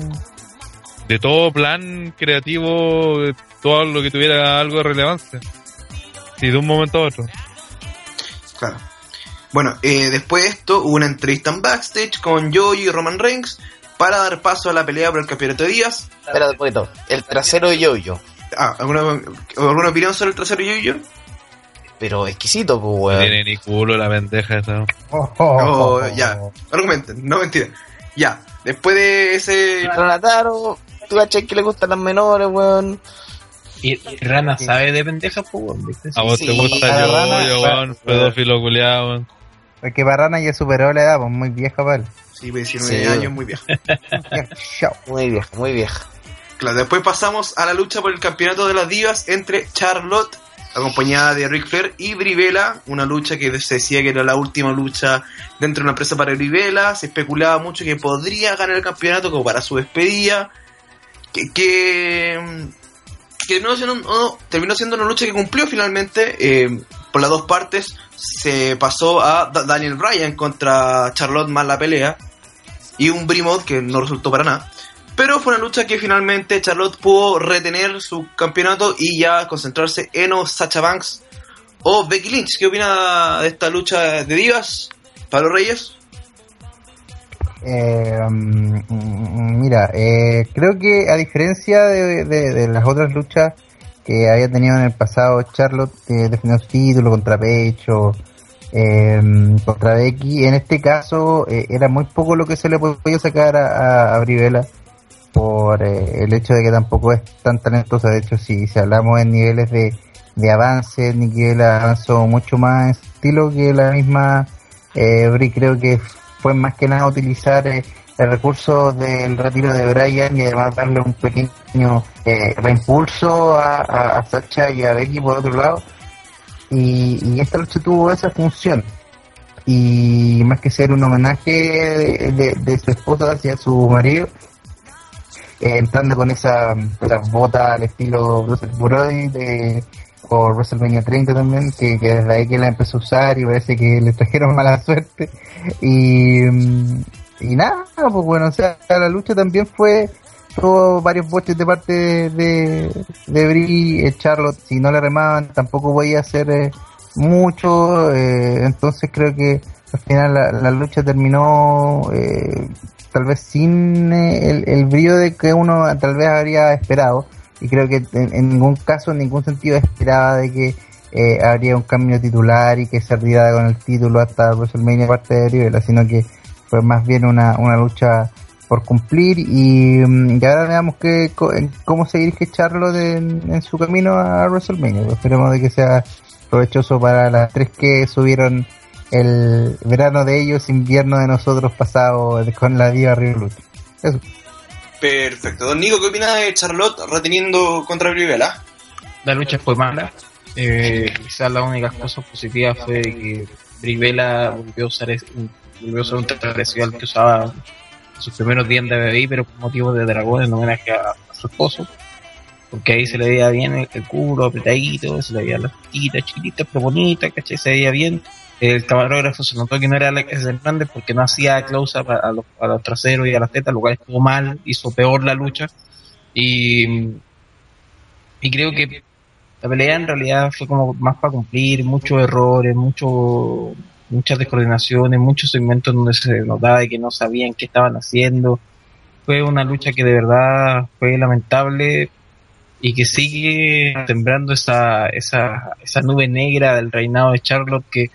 de todo plan creativo, todo lo que tuviera algo de relevancia. Sí, de un momento a otro. Claro. Bueno, eh, después de esto hubo una entrevista en backstage con Joey y Roman Reigns para dar paso a la pelea por el campeonato de días. Espera un poquito. El trasero de Yoyo. Ah, ¿alguna, ¿alguna opinión sobre el trasero de Joey? Pero exquisito, pues, No weón. tiene ni culo la pendeja esa. Oh, ya. Argumenten, no mentira. Ya, después de ese... Renataro, tú cachai que le gustan las menores, weón. Y, y Rana sabe de pendejas, pues, weón, ¿viste? A vos Sí, te gusta yo, rana, yo, weón, pedófilo culiado, weón. Porque Barrana ya superó la edad, pues muy vieja para él. Sí, pues 19 Sí. años, muy viejo. Ya, chao. Muy vieja, muy vieja. Claro, después pasamos a la lucha por el campeonato de las divas entre Charlotte, acompañada de Ric Flair, y Brivela, una lucha que se decía que era la última lucha dentro de una empresa para Brivela, se especulaba mucho que podría ganar el campeonato como para su despedida, que, que, que no, no- no- terminó siendo una lucha que cumplió finalmente, eh, por las dos partes, se pasó a Da- Daniel Bryan contra Charlotte más la pelea, y un Brimod que no resultó para nada. Pero fue una lucha que finalmente Charlotte pudo retener su campeonato y ya concentrarse en o Sacha Banks o Becky Lynch. ¿Qué opina de esta lucha de divas? Pablo Reyes. Eh, mm, mm, mira, eh, creo que a diferencia de- de las otras luchas que había tenido en el pasado, Charlotte que defendió su título contra Pecho, eh, contra Becky, en este caso eh, era muy poco lo que se le podía sacar a, a, Brivela por eh, el hecho de que tampoco es tan talentosa. De hecho, si, si hablamos en niveles de, de avance, Niquel avanzó mucho más en estilo que la misma eh, Bri. Creo que fue más que nada utilizar eh, el recurso del retiro de Brian y además darle un pequeño eh, reimpulso a, a, a Sacha y a Becky por otro lado. Y, y esta lucha tuvo esa función. Y más que ser un homenaje de, de- su esposa hacia su marido, eh, entrando con esa, esas botas al estilo Russell Brody de, o WrestleMania 30 también, que, que desde ahí que la empezó a usar y parece que le trajeron mala suerte. Y, mm, y nada, pues bueno, o sea, la lucha también fue, tuvo varios boches de parte de, de, Brie, eh, Charlotte, si no le remaban tampoco podía hacer eh, mucho, eh, entonces creo que al final la, lucha terminó eh, tal vez sin el, el brillo de que uno tal vez habría esperado y creo que en, ningún caso, en ningún sentido esperaba de que habría un cambio titular y que se ardiera con el título hasta WrestleMania parte de Rivera, sino que fue más bien una, una lucha por cumplir y, mm, y ahora veamos que, cómo se dirige Charlotte en, en su camino a WrestleMania. Pues esperemos de que sea provechoso para las tres que subieron el verano de ellos, invierno de nosotros pasado con la Diva Revolution. Eso. Perfecto. Don Nico, ¿qué opina de Charlotte reteniendo contra Brivela? La lucha fue mala. Eh, quizás la única cosa positiva fue que Brivela volvió a usar, es- un- volvió a usar un tradicional que usaba sus primeros días de BBI, pero por motivo de dragón en homenaje a, su esposo. Porque ahí se le veía bien el, culo apretadito, se le veían las tetitas chiquititas, pero bonitas, ¿cachai? Se veía bien. El camarógrafo se notó que no era Alex Hernández porque no hacía close-up a, a los, a los traseros y a las tetas, lo cual estuvo mal, hizo peor la lucha. Y, y creo que la pelea en realidad fue como más para cumplir, muchos errores, mucho, muchas descoordinaciones, muchos segmentos donde se notaba de que no sabían qué estaban haciendo. Fue una lucha que de verdad fue lamentable y que sigue sembrando esa, esa, esa nube negra del reinado de Charlotte que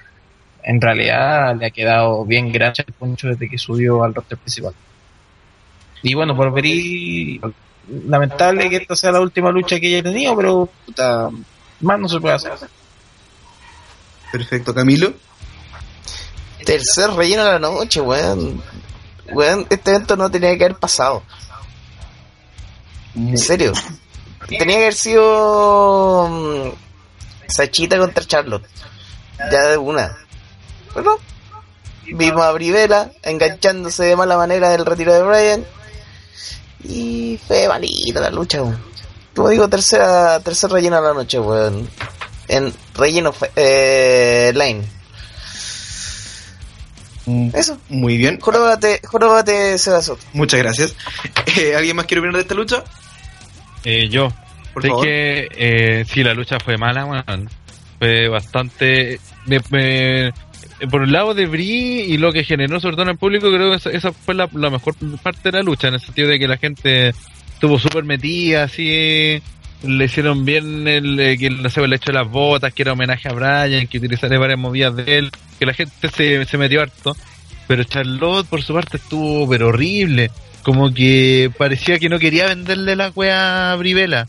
en realidad le ha quedado bien gracias al poncho desde que subió al roster principal. Y bueno, por Brie, lamentable que esta sea la última lucha que haya tenido, pero puta, más no se puede hacer. Perfecto, Camilo. Tercer relleno de la noche, weón. Weón, este evento no tenía que haber pasado. En serio. Tenía que haber sido. mm, Sachita contra Charlotte. Ya de una. Pero no. Vimos a Brivela enganchándose de mala manera del retiro de Bryan. Y fue malita la lucha, weón. Como digo, tercera, tercer relleno de la noche, weón. En relleno fe- eh, line. Eso. Muy bien. Jorobate, jorobate Sebasoto. Muchas gracias. Eh, ¿Alguien más quiere opinar de esta lucha? Eh, yo. Por Sé favor. que eh, sí, la lucha fue mala, weón. Fue bastante. me- me- por el lado de Brie y lo que generó, sobre todo en el público, creo que esa, esa fue la, la mejor parte de la lucha, en el sentido de que la gente estuvo súper metida, así. Le hicieron bien el, eh, que no sé, hecho de las botas, que era homenaje a Brian, que utilizaría varias movidas de él, que la gente se, se metió harto. Pero Charlotte, por su parte, estuvo pero horrible. Como que parecía que no quería venderle la wea a Brivela.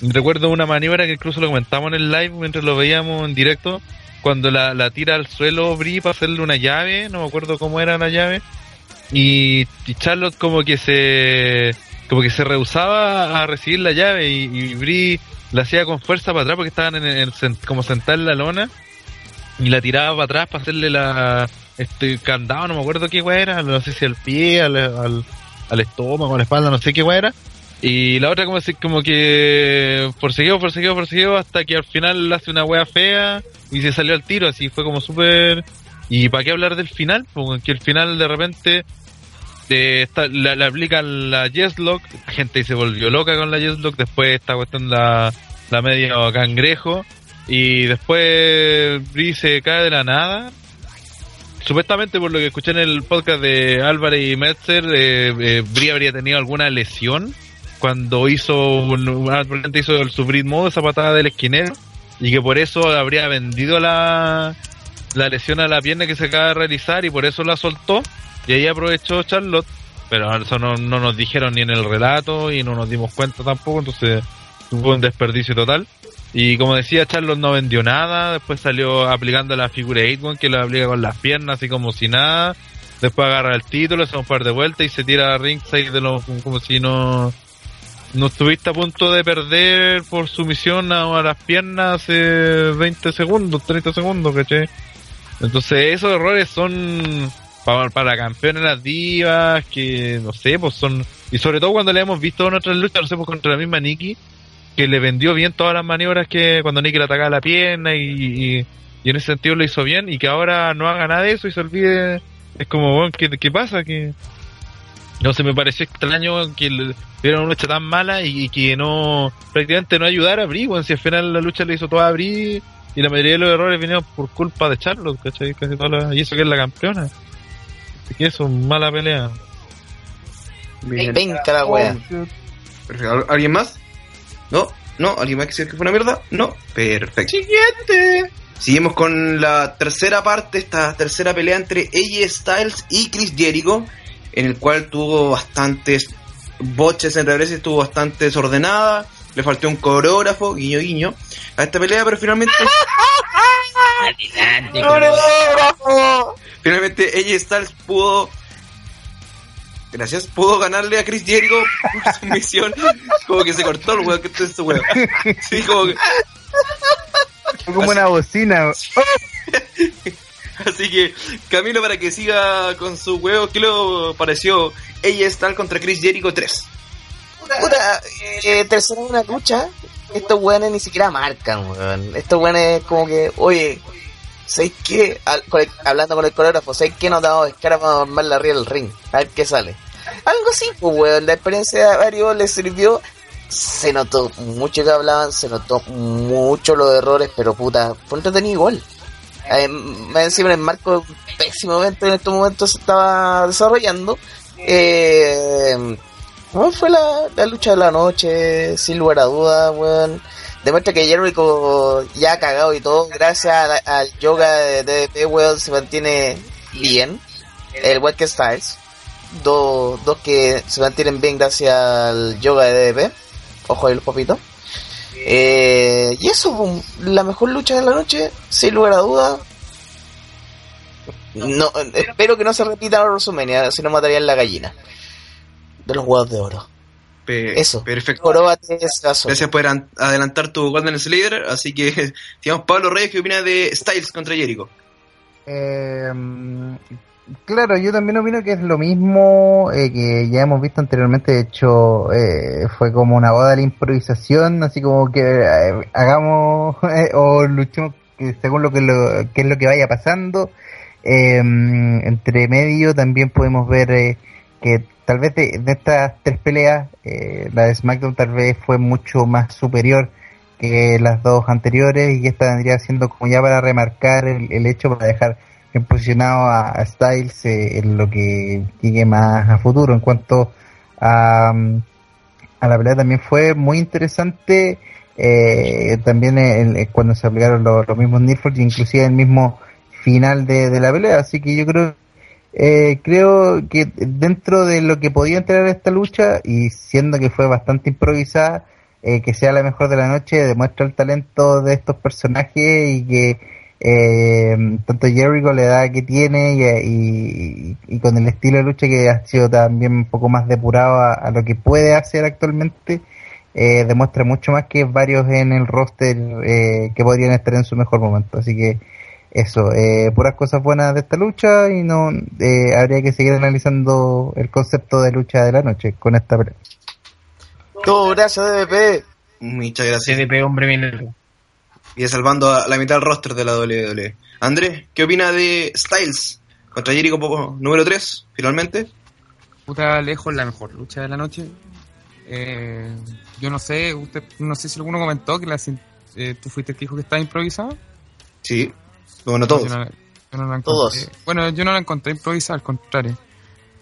Recuerdo una maniobra que incluso lo comentamos en el live mientras lo veíamos en directo. Cuando la, la tira al suelo Bri para hacerle una llave, no me acuerdo cómo era la llave. Y, y Charlotte como que se como que se rehusaba a recibir la llave y, y la hacía con fuerza para atrás porque estaban en, sen- como sentada en la lona y la tiraba para atrás para hacerle la este candado, no me acuerdo qué weá era, no sé si al pie, al, al, al estómago, a la espalda, no sé qué weá era. Y la otra como, si- como que forcejeó, forcejeó, forcejeó hasta que al final hace una wea fea y se salió al tiro, así fue como súper... ¿Y para qué hablar del final? Porque el final de repente eh, está, la, le aplican la Yes Lock, la gente se volvió loca con la Yes Lock, después esta cuestión la, la medio cangrejo y después Brie se cae de la nada. Supuestamente por lo que escuché en el podcast de Álvarez y Metzer, eh, eh, habría tenido alguna lesión cuando hizo un, ah, hizo el subrit modo, esa patada del esquinero, y que por eso habría vendido la, la lesión a la pierna que se acaba de realizar y por eso la soltó, y ahí aprovechó Charlotte, pero eso no, no nos dijeron ni en el relato y no nos dimos cuenta tampoco, entonces tuvo un desperdicio total. Y como decía, Charlotte no vendió nada, después salió aplicando la figura 8 que la aplica con las piernas así como si nada, después agarra el título, hace un par de vueltas y se tira a ringside de los, como si no no estuviste a punto de perder por sumisión a, las piernas hace 20 segundos, 30 segundos, ¿cachai? Entonces esos errores son para, para campeones las divas, que no sé, pues son... Y sobre todo cuando le hemos visto en otras luchas, no sé, pues contra la misma Nikki, que le vendió bien todas las maniobras que cuando Nikki le atacaba la pierna y, y, en ese sentido lo hizo bien y que ahora no haga nada de eso y se olvide... Es como, bueno, ¿qué, qué pasa? que no sé, me pareció extraño que hubiera una lucha tan mala y, que no, prácticamente no ayudara a Brie, weón, si al final la lucha le hizo toda a Brie y la mayoría de los errores vinieron por culpa de Charlotte, ¿cachai? Casi todas las- y eso que es la campeona. Así que eso, mala pelea. Bien. Venga la wea. Perfecto. ¿Al- ¿Alguien más? ¿No? ¿No? ¿Alguien más que dice que fue una mierda? No. Perfecto. Siguiente. Seguimos con la tercera parte, esta tercera pelea entre AJ Styles y Chris Jericho, en el cual tuvo bastantes boches en reversa, estuvo bastante desordenada, le faltó un coreógrafo, guiño guiño, a esta pelea, pero finalmente, Finalmente AJ Styles pudo, gracias, pudo ganarle a Chris Jericho por sumisión, como que se cortó el weón que está este weón. Sí, como que, como una bocina. Así que, Camilo, para que siga con su huevo, ¿qué le pareció ella Styles contra Chris Jericho 3? Puta, eh, tercera una lucha, estos weones ni siquiera marcan, weón. Estos weones como que, oye, ¿sabes qué? Hablando con el coreógrafo, ¿sabes qué? Nos damos descara para armarle arriba del ring, a ver qué sale. Algo así, pues, weón. La experiencia de varios les sirvió. Se notó mucho que hablaban, se notó mucho los errores, pero puta, fue entretenido igual. Eh, más encima en el marco evento en estos momentos se estaba desarrollando. Eh, ¿Cómo fue la, la lucha de la noche? Sin lugar a dudas, weón. demuestra que Jericho ya ha cagado y todo, gracias al yoga de DDP, weón, se mantiene bien. El Walker Styles, dos, dos que se mantienen bien gracias al yoga de DDP. Ojo ahí los papitos. Eh, y eso, la mejor lucha de la noche, sin lugar a dudas. No, espero que no se repita la WrestleMania, si no matarían la gallina. De los huevos de oro. Pe- Eso. Perfecto. Ese. Gracias por an- adelantar tu Golden Slayer. Así que, digamos, Pablo Reyes, ¿qué opina de Styles contra Jericho? Eh, claro, yo también opino que es lo mismo eh, que ya hemos visto anteriormente. De hecho, eh, fue como una boda de la improvisación, así como que eh, hagamos eh, o luchemos que según lo que, lo que es lo que vaya pasando. Eh, entre medio también podemos ver eh, que tal vez de, estas tres peleas, eh, la de SmackDown tal vez fue mucho más superior que las dos anteriores y esta vendría siendo como ya para remarcar el, el hecho para dejar bien a, Styles eh, en lo que llegue más a futuro. En cuanto a, mm, a la pelea también fue muy interesante eh, también el- cuando se aplicaron los, mismos Nilford inclusive el mismo final de la pelea. Así que yo creo eh, creo que dentro de lo que podía entrar esta lucha y siendo que fue bastante improvisada eh, que sea la mejor de la noche demuestra el talento de estos personajes y que eh, tanto Jericho la edad que tiene y, y- y con el estilo de lucha que ha sido también un poco más depurado a, a lo que puede hacer actualmente eh, demuestra mucho más que varios en el roster eh, que podrían estar en su mejor momento. Así que eso, eh, puras cosas buenas de esta lucha y no eh, habría que seguir analizando el concepto de lucha de la noche con esta pelea. Todo gracias DDP. Muchas gracias. CDP, hombre, bien. Y salvando a la mitad del roster de la WWE. Andrés, ¿qué opina de Styles contra Jericho po- número 3, finalmente? Puta lejos la mejor lucha de la noche. Eh, yo no sé, usted, no sé si alguno comentó que la, eh, tú fuiste el que dijo que estaba improvisada. Sí. Bueno, todos. Yo no la- yo no la encontré. Todos. Bueno, yo no la encontré improvisada, al contrario.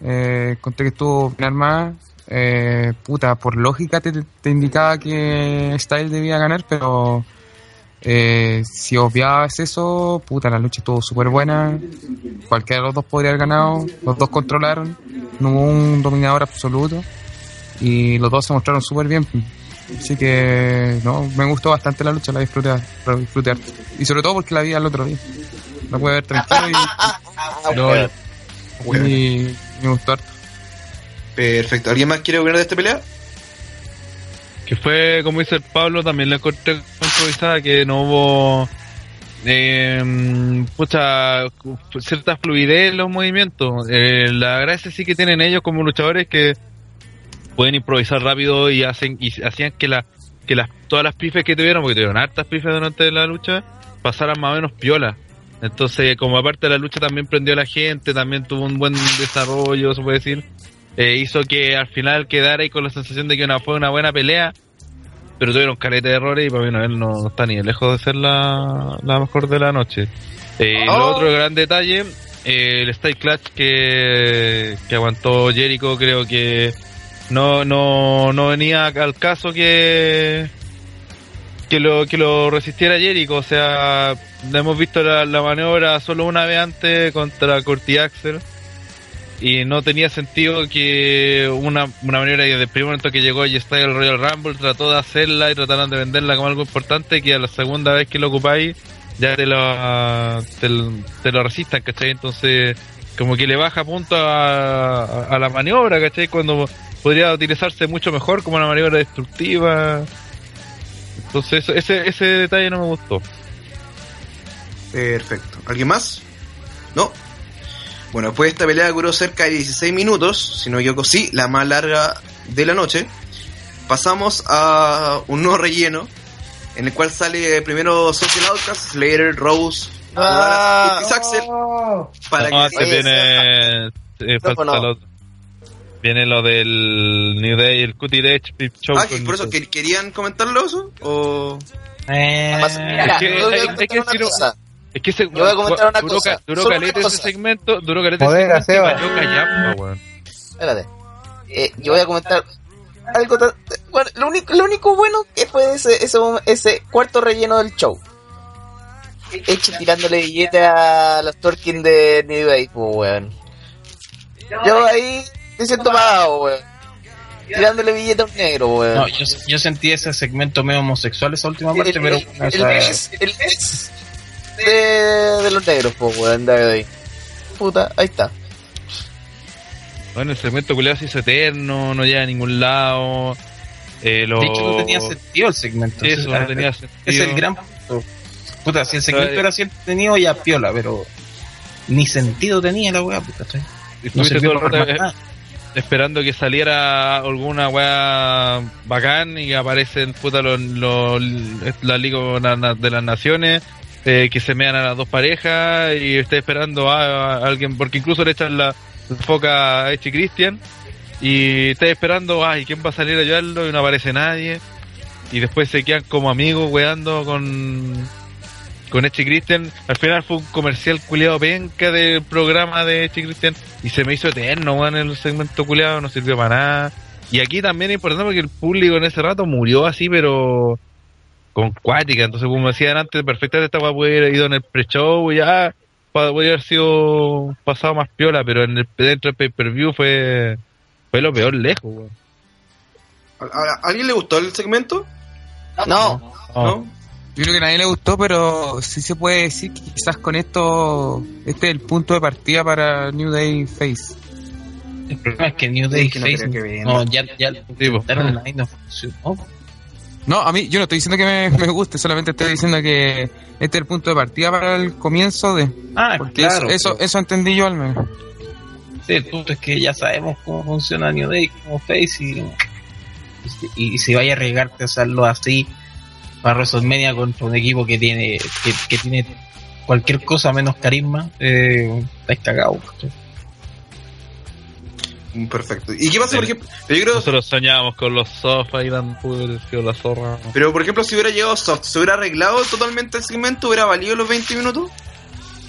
Eh, encontré que estuvo bien armada. Eh, puta, por lógica te, te indicaba que Style debía ganar, pero eh, si obviabas eso, puta, la lucha estuvo súper buena. Cualquiera de los dos podría haber ganado. Los dos controlaron. No hubo un dominador absoluto. Y los dos se mostraron súper bien. Así que, no, me gustó bastante la lucha, la disfruté, la disfruté harto. Y sobre todo porque la vi al otro día. La pude ver tranquilo y, Bueno, y me gustó harto. perfecto. ¿Alguien más quiere opinar de esta pelea? Que fue, como dice el Pablo, también la encontré improvisada, que no hubo eh, pucha, cierta fluidez en los movimientos. Eh, la gracia sí que tienen ellos como luchadores que pueden improvisar rápido y hacen y hacían que la que las todas las pifes que tuvieron, porque tuvieron hartas pifes durante la lucha, pasaran más o menos piola. Entonces, como aparte de la lucha también prendió a la gente, también tuvo un buen desarrollo, se puede decir. Eh, hizo que al final quedara ahí con la sensación de que una, fue una buena pelea, pero tuvieron careta de errores y para mí no, él no está ni lejos de ser la, la mejor de la noche. Eh, Lo otro gran detalle, eh, el Style Clutch que, que aguantó Jericho, creo que no, no, no venía al caso que que lo que lo resistiera Jericho, o sea, hemos visto la, la maniobra solo una vez antes contra Corti Axel y no tenía sentido que una, una maniobra que desde el primer momento que llegó a Style Royal Rumble trató de hacerla y trataron de venderla como algo importante que a la segunda vez que lo ocupáis ya te lo, te, te lo resistan, ¿cachai? Entonces como que le baja punto a, a- a la maniobra, ¿cachai? Cuando podría utilizarse mucho mejor como una maniobra destructiva. Entonces eso- ese, ese detalle no me gustó. Perfecto. ¿Alguien más? No. Bueno, pues esta pelea duró cerca de 16 minutos, si no equivoco, sí, la más larga de la noche. Pasamos a un nuevo relleno, en el cual sale primero Social Outcast, Slater, Rose, Ah, Axel, para No, que eh, falta no. Viene lo del New Day, el Cutie Edge, Pip Show. Ah, por eso, ¿que- ¿querían comentarlo eso? ¿O...? Eh, Además, mira, es que- yo voy a hay- comentar hay que una cosa. Es que ese, Yo voy a comentar una duró, cosa, duró caleta ese cosa. segmento, duró caleta Joder, ese segmento cayó callampa, weón. Espérate. Eh, yo voy a comentar algo tan- bueno, lo único, lo único bueno que fue ese, ese, ese cuarto relleno del show. Eche tirándole billete a los Torkin de New Day, pues, weón. Yo ahí siento pagado, weón. Tirándole billete a un negro, weón. No, yo, yo sentí ese segmento medio homosexual esa última parte, el, pero... el, o el sea, mes- el mes de, de los negros, pues, weón, de ahí. Puta, ahí está. Bueno, el segmento culiado se hizo eterno, no llega a ningún lado. Eh, lo... De hecho, no tenía sentido el segmento. Eso, O sea, no tenía Es sentido. el gran punto. Puta, si el segmento era así entretenido, ya piola, pero ni sentido tenía la weá, puta, No sirvió el para rato, nada. Esperando que saliera alguna weá bacán y aparecen puta los, la Liga de las Naciones eh, que se mean a las dos parejas y está esperando a, alguien porque incluso le echan la, foca a Echi Christian y está esperando ay quién va a salir a ayudarlo y no aparece nadie. Y después se quedan como amigos weando con con Echi Christian al final fue un comercial culiado penca del programa de Echi Christian y se me hizo eterno, weón, el segmento culiado, no sirvió para nada. Y aquí también es importante porque el público en ese rato murió así, pero con cuática. Entonces, como decían antes, perfectamente esta weá puede haber ido en el pre-show y ya haber sido pasado más piola, pero en el, dentro del pay-per-view fue, fue lo peor lejos, weón. ¿A, a- a alguien le gustó el segmento? No, ¿No? Yo creo que a nadie le gustó, pero sí se puede decir que quizás con esto, este es el punto de partida para New Day Face. El problema es que New Day no Face, venda. no, ya, ya lo intentaron ahí, no funcionó. No, a mí, yo no estoy diciendo que me, me guste, solamente estoy diciendo que este es el punto de partida para el comienzo de. Ah, Porque claro. eso, eso entendí yo al menos. Sí, el punto es que ya sabemos cómo funciona New Day como Face y, y, y si vaya a arriesgarte a hacerlo así para WrestleMania contra un equipo que tiene que, que tiene cualquier cosa menos carisma, eh, estás cagado. Mm, Perfecto. ¿Y qué pasa, por ejemplo? Pero yo creo, Nosotros soñábamos con los sofás y dan la zorra. pero por ejemplo, si hubiera llegado Soft, se hubiera arreglado totalmente el segmento, hubiera valido los 20 minutos.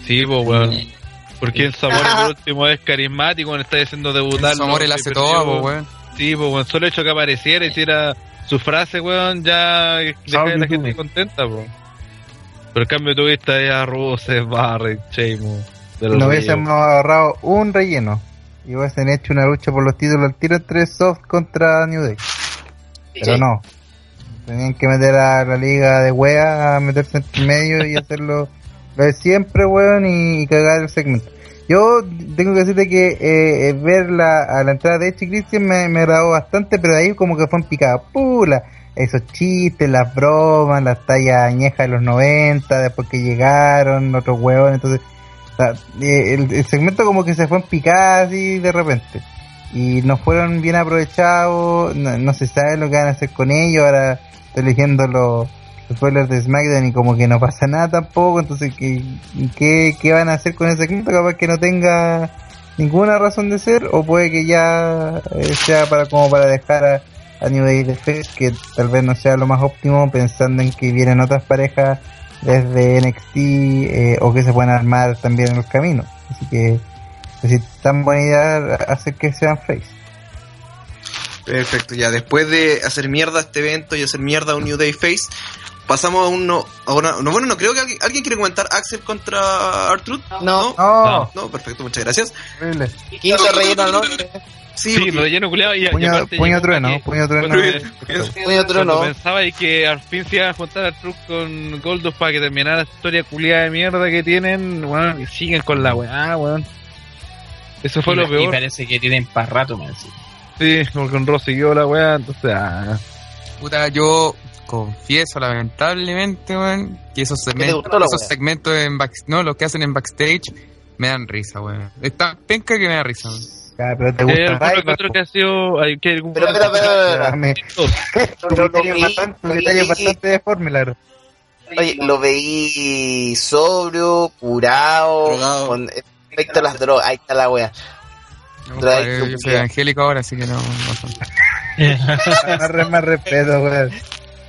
Sí, pues, weón. Porque el Zamora por último es carismático, cuando está diciendo debutar. El Zamora ¿no? le hace todo, yo- weón. Sí, pues, weón, solo el hecho que apareciera y hiciera su frase, weón, ya deja a la gente contenta, pues. Pero en cambio tuviste ahí a Rusev, Barrett, Sheamus. de los No hubiésemos ahorrado un relleno. Y hubiesen hecho una lucha por los títulos al tiro entre Soft contra New Day. Pero Sí. no. Tenían que meter a la liga de wea a meterse en medio y hacerlo lo de siempre, weón, y, y cagar el segmento. Yo tengo que decirte que eh, ver la, a la entrada de Echi Christian me, me bastante, pero de ahí como que fue en picada. Pula, esos chistes, las bromas, las tallas añejas de los 90, después que llegaron, otros huevos, entonces eh, el, el segmento como que se fue en picada así de repente. Y no fueron bien aprovechados, no, no se sabe lo que van a hacer con ellos, ahora estoy leyendo los spoilers de SmackDown y como que no pasa nada tampoco, entonces ¿qué, qué, qué van a hacer con ese segmento? Capaz que no tenga ninguna razón de ser, o puede que ya eh, sea para como para dejar a, New Day de Face, que tal vez no sea lo más óptimo pensando en que vienen otras parejas desde NXT eh, o que se pueden armar también en los caminos. Así que es decir, tan buena idea hacer que sean face. Perfecto, ya después de hacer mierda este evento y hacer mierda a un New Day Face, pasamos a uno. A una, no, bueno, no creo que alguien, alguien quiere comentar Axel contra Artruth. No. No, No, perfecto, muchas gracias. horrible. Quinto relleno, ¿no? Sí, Sí, porque- relleno culiado y, y Puño, aparte puño llegó trueno, que- puño trueno. Muy otro Cuando no. pensaba y que al fin se iban a juntar a Truth con Goldust para que terminara la historia culiada de mierda que tienen, weón, y siguen con la weá, weón. Eso fue y, lo y peor. parece que tienen para rato, me decía. Sí, porque con Ross siguió la weá, entonces, ah. Puta, yo confieso lamentablemente, weón, que esos segmentos, gustó esos wea? segmentos en back, no, lo que hacen en backstage me dan risa, weón. Es tan penca que me da risa, weón. Ya, pero te Eh, gusta que Ryback, otro que ha sido, hay que algún Pero, pero, pero, Pero lo criterio vi, bastante- criterio vi. bastante deforme, claro. Oye, lo veí sobrio, curado, Drogado. con respecto a las drogas. Ahí está la wea. No, Trae yo, soy vida. angélico ahora, así que no. no. Más, más respeto, weón.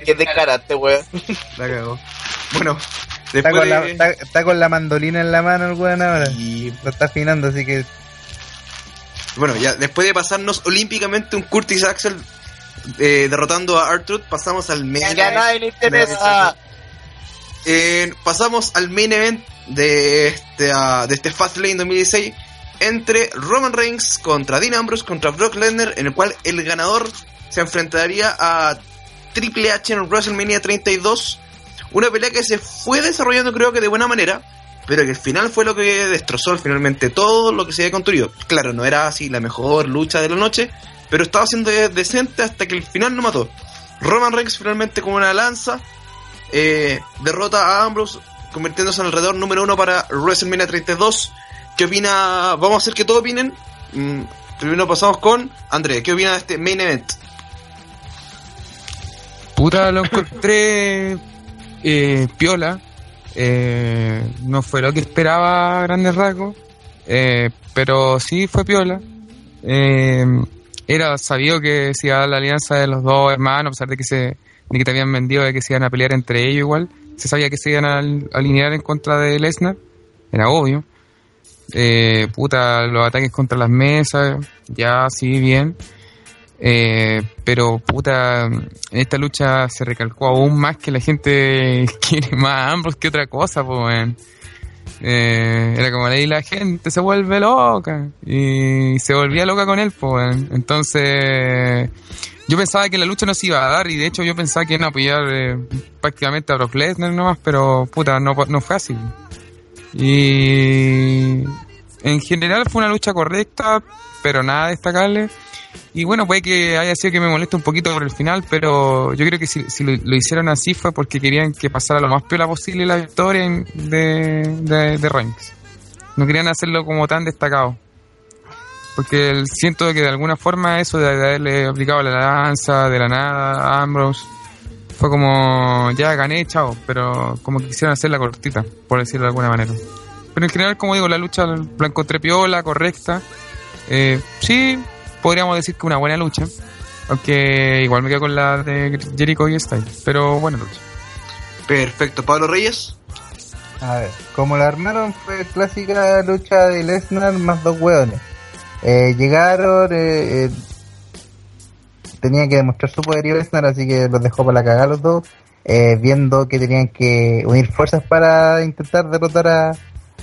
Qué descarate, weón. La cagó. Bueno, Está después con, la, de- está, está con la mandolina en la mano el weón ahora. y, Lo está afinando, así que bueno, ya después de pasarnos olímpicamente un Curtis Axel eh, derrotando a Artruth, pasamos al main Ya no hay ni interesa. Eh, pasamos al main event de este, ah, de este Fastlane 2016 entre Roman Reigns contra Dean Ambrose contra Brock Lesnar, en el cual el ganador se enfrentaría a Triple H en WrestleMania 32. Una pelea que se fue desarrollando creo que de buena manera, pero que al final fue lo que destrozó finalmente todo lo que se había construido. Claro, no era así la mejor lucha de la noche, pero estaba siendo de- decente hasta que el final no mató. Roman Reigns finalmente con una lanza eh, derrota a Ambrose, convirtiéndose en el alrededor número uno para WrestleMania 32. ¿Qué opina? Vamos a hacer que todos opinen. Mm, primero pasamos con André. ¿Qué opina de este main event? Puta, lo encontré eh, piola. Eh, no fue lo que esperaba a grandes rasgos. eh, pero sí fue piola. Eh, era sabido que se iba a dar la alianza de los dos hermanos, a pesar de que se de que te habían vendido de que se iban a pelear entre ellos igual. Se sabía que se iban a al- alinear en contra de Lesnar. Era obvio. Puta, los ataques contra las mesas, ya sí, bien. Eh, pero puta, esta lucha se recalcó aún más que la gente quiere más a Ambrose que otra cosa, pues. Eh, era como ahí la gente se vuelve loca y se volvía loca con él, pues. Entonces, yo pensaba que la lucha no se iba a dar y de hecho yo pensaba que iban a apoyar eh, prácticamente a Brock Lesnar nomás, pero puta, no, no fue así. Y en general fue una lucha correcta, pero nada destacable. Y bueno, puede que haya sido que me moleste un poquito por el final, pero yo creo que si, lo, hicieron así fue porque querían que pasara lo más piola posible la victoria de, de, de Reigns. No querían hacerlo como tan destacado. Porque siento que de alguna forma eso de, de haberle aplicado la lanza de la nada a Ambrose fue como ya gané, chao, pero como que quisieron hacerla cortita, por decirlo de alguna manera. Pero en general, como digo, la lucha la encontré piola, correcta. Eh, sí, podríamos decir que una buena lucha. Aunque igual me quedo con la de Jericho y Styles. Pero buena lucha. Perfecto, Pablo Reyes. A ver, como la armaron fue clásica lucha de Lesnar más dos hueones. Eh, llegaron, eh, eh, tenía que demostrar su poderío Lesnar, así que los dejó para la cagada los dos, eh, viendo que tenían que unir fuerzas para intentar derrotar a,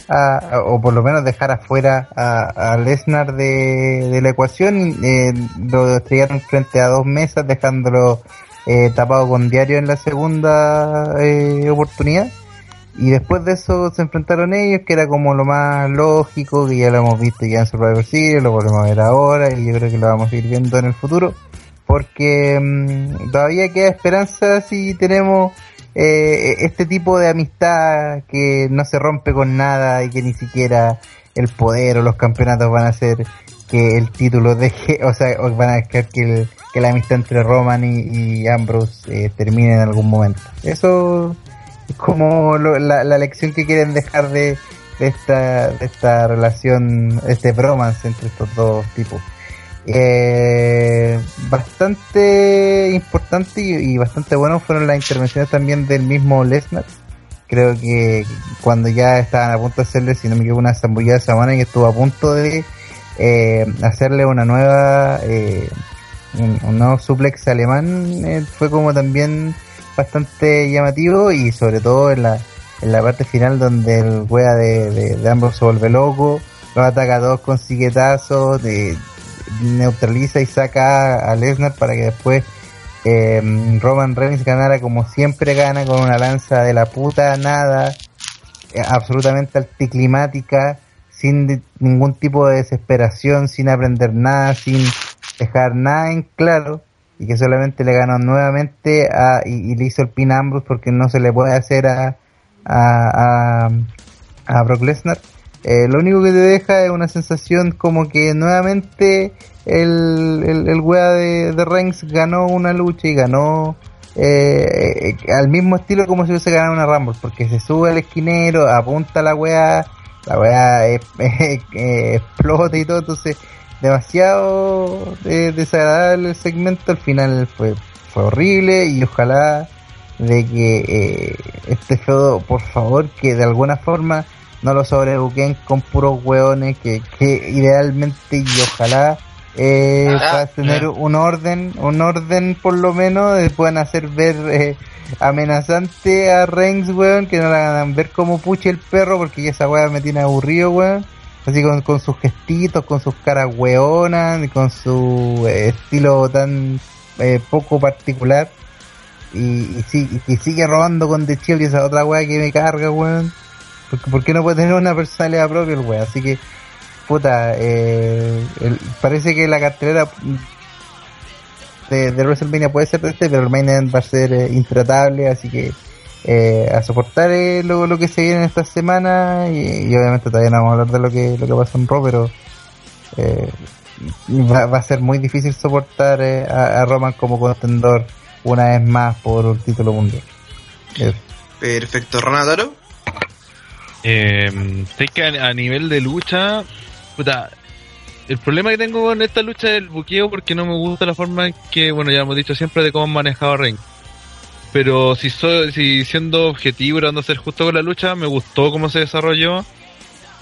a- o por lo menos dejar afuera a, a Lesnar de, de la ecuación, eh, lo estrellaron frente a dos mesas, dejándolo eh, tapado con diario en la segunda eh, oportunidad. Y después de eso se enfrentaron ellos, que era como lo más lógico, que ya lo hemos visto ya en Survivor Series, lo volvemos a ver ahora y yo creo que lo vamos a ir viendo en el futuro. Porque mm, todavía queda esperanza si tenemos eh, este tipo de amistad que no se rompe con nada y que ni siquiera el poder o los campeonatos van a hacer que el título deje, o sea, van a dejar que, el- que la amistad entre Roman y, y Ambrose eh, termine en algún momento. Eso es como lo- la, la lección que quieren dejar de, de esta, de esta relación, este bromance entre estos dos tipos. Eh, bastante importante y, bastante bueno fueron las intervenciones también del mismo Lesnar. Creo que cuando ya estaban a punto de hacerle, si no me equivoco, una zambullada de semana y estuvo a punto de eh, hacerle una nueva, eh, un, nuevo suplex alemán, eh, fue como también bastante llamativo y sobre todo en la, en la parte final donde el wea de, de, de ambos se vuelve loco, los ataca a todos con siguetazos, de, neutraliza y saca a Lesnar para que después eh, Roman Reigns ganara como siempre gana con una lanza de la puta nada, eh, absolutamente anticlimática, sin ningún tipo de desesperación, sin aprender nada, sin dejar nada en claro y que solamente le ganó nuevamente a, y, y le hizo el pin a Ambrose porque no se le puede hacer a, a, a, a Brock Lesnar. Eh, lo único que te deja es una sensación como que nuevamente el, el, el wea de, de Reigns ganó una lucha y ganó eh, eh, al mismo estilo como si hubiese ganado una Rumble, porque se sube al esquinero, apunta la wea, la wea eh, explota y todo, entonces demasiado eh, desagradable el segmento, al final fue, fue horrible y ojalá de que eh, este feudo, por favor, que de alguna forma no lo sobrebuquen con puros hueones, que, que idealmente y ojalá eh, Ah, para tener ya. un orden, un orden por lo menos, eh, puedan hacer ver eh, amenazante a Reigns, weón, que no la hagan ver como puche el perro, porque esa weá me tiene aburrido, weón. Así con, con sus gestitos, con sus caras weonas, y con su eh, estilo tan eh, poco particular. Y, y, sí- y sigue robando con The Shield y esa otra weá que me carga, weón. Porque, ¿Por qué no puede tener una personalidad propia el weón? Así que, puta, eh, el- parece que la cartelera de, de WrestleMania puede ser de este, pero el main va a ser eh, intratable, así que eh, a soportar eh, lo, lo que se viene esta semana y, obviamente todavía no vamos a hablar de lo que, lo que pasó en Raw, pero va, a ser muy difícil soportar a, a Roman como contendor una vez más por un título mundial. Perfecto, Ronataro. Eh, sé que a, nivel de lucha, puta, el problema que tengo con esta lucha es el buqueo porque no me gusta la forma en que, bueno, ya hemos dicho siempre de cómo han manejado Reigns. Pero si soy, si siendo objetivo tratando de ser justo con la lucha, me gustó cómo se desarrolló.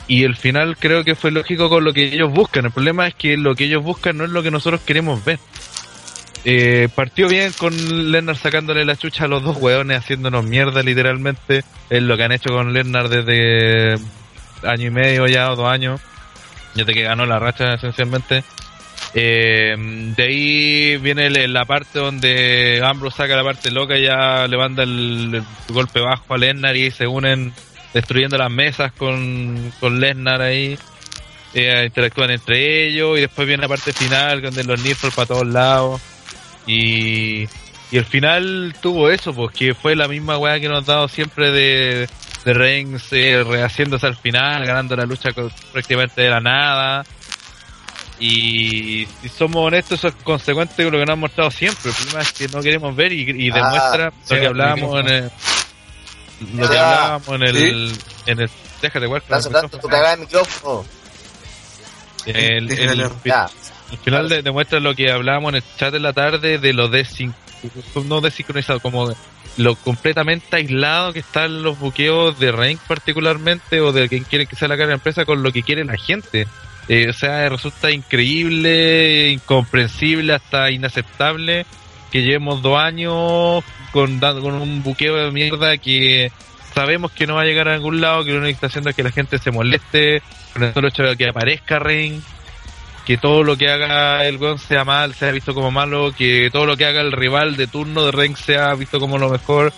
Y el final creo que fue lógico con lo que ellos buscan. El problema es que lo que ellos buscan no es lo que nosotros queremos ver. Eh, partió bien con Lennart sacándole la chucha a los dos hueones, haciéndonos mierda literalmente. Es lo que han hecho con Lennart desde año y medio ya, o dos años. Desde que ganó la racha esencialmente. Eh, de ahí viene la parte donde Ambrose saca la parte loca y ya levanta el, el golpe bajo a Lennart y se unen destruyendo las mesas con, con ahí. Eh, interactúan entre ellos y después viene la parte final donde los Nifl para todos lados. Y, y el final tuvo eso, pues que fue la misma weá que nos ha dado siempre de, de Reigns eh, rehaciéndose al final, ganando la lucha con- prácticamente de la nada. Y si somos honestos, eso es consecuente con lo que nos han mostrado siempre. El problema es que no queremos ver y, y Ah, demuestra sí, lo que hablábamos en el. Lo que hablábamos en el. En el déjate, guarda. Estás hablando tu cagada de micrófono. El, el-. Ya. Al final de- demuestra lo que hablábamos en el chat de la tarde de lo desin no desincronizado, como lo completamente aislado que están los buqueos de Rank particularmente o de quien quiere que sea la cara de la empresa con lo que quiere la gente. Eh, o sea, resulta increíble, incomprensible, hasta inaceptable que llevemos dos años con, con un buqueo de mierda que sabemos que no va a llegar a ningún lado, que lo único que está haciendo es que la gente se moleste con el hecho de que aparezca Reign, que todo lo que haga el weón sea mal, sea visto como malo, que todo lo que haga el rival de turno de Reign sea visto como lo mejor.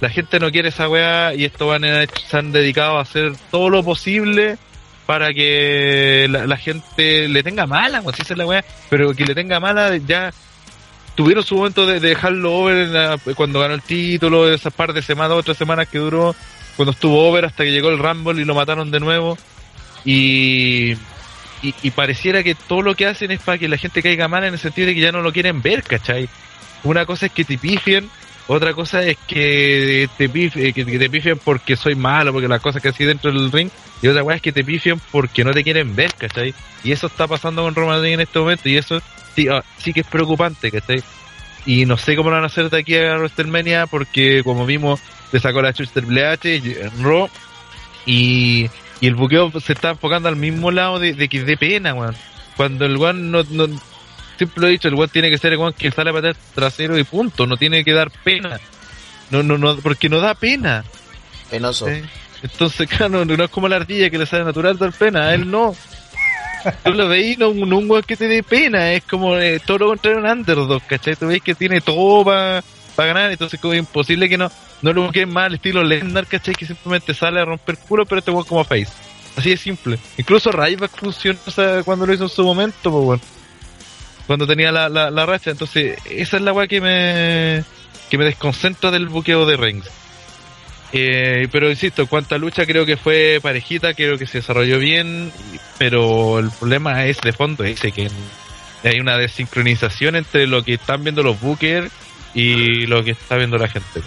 La gente no quiere esa weá y esto van se han dedicado a hacer todo lo posible para que la, gente le tenga mala, pues, esa es la weá, pero que le tenga mala ya tuvieron su momento de, de dejarlo over en la- cuando ganó el título, esas par de semanas, otras semanas que duró, cuando estuvo over hasta que llegó el Rumble y lo mataron de nuevo. Y, y, y pareciera que todo lo que hacen es para que la gente caiga mal en el sentido de que ya no lo quieren ver, ¿cachai? Una cosa es que te pifien, otra cosa es que te, pif- eh, que, te pifien porque soy malo, porque las cosas que así dentro del ring, y otra cosa es que te pifien porque no te quieren ver, ¿cachai? Y eso está pasando con Roman Reigns en este momento, y eso sí, ah, sí que es preocupante, ¿cachai? Y no sé cómo lo van a hacer de aquí a WrestleMania, porque como vimos, le sacó la chucha Triple H en Raw, y, y el buqueo se está enfocando al mismo lado de, de que dé pena, weón. Cuando el weón no, no, siempre lo he dicho, el weón tiene que ser el weón que sale a patar trasero y punto, no tiene que dar pena. No, no, no, porque no da pena. Penoso. ¿sí? Entonces, claro, no, no es como la ardilla que le sale natural dar pena, a él no. Tú lo veis, no, no un weón que te dé pena, es como eh, todo lo contrario un underdog, ¿cachai? Tú veis que tiene todo para ganar, entonces como es imposible que no, no lo busquen más al estilo Lesnar, ¿cachai? Que simplemente sale a romper culo, pero este weón como face. Así de simple. Incluso Ryback funcionó o sea, cuando lo hizo en su momento, pues bueno. Cuando tenía la, la, la racha, entonces esa es la weá que me, que me desconcentra del buqueo de Reigns. Eh, pero insisto, en cuanto a lucha creo que fue parejita, creo que se desarrolló bien, pero el problema es de fondo ese, que hay una desincronización entre lo que están viendo los bookers y lo que está viendo la gente.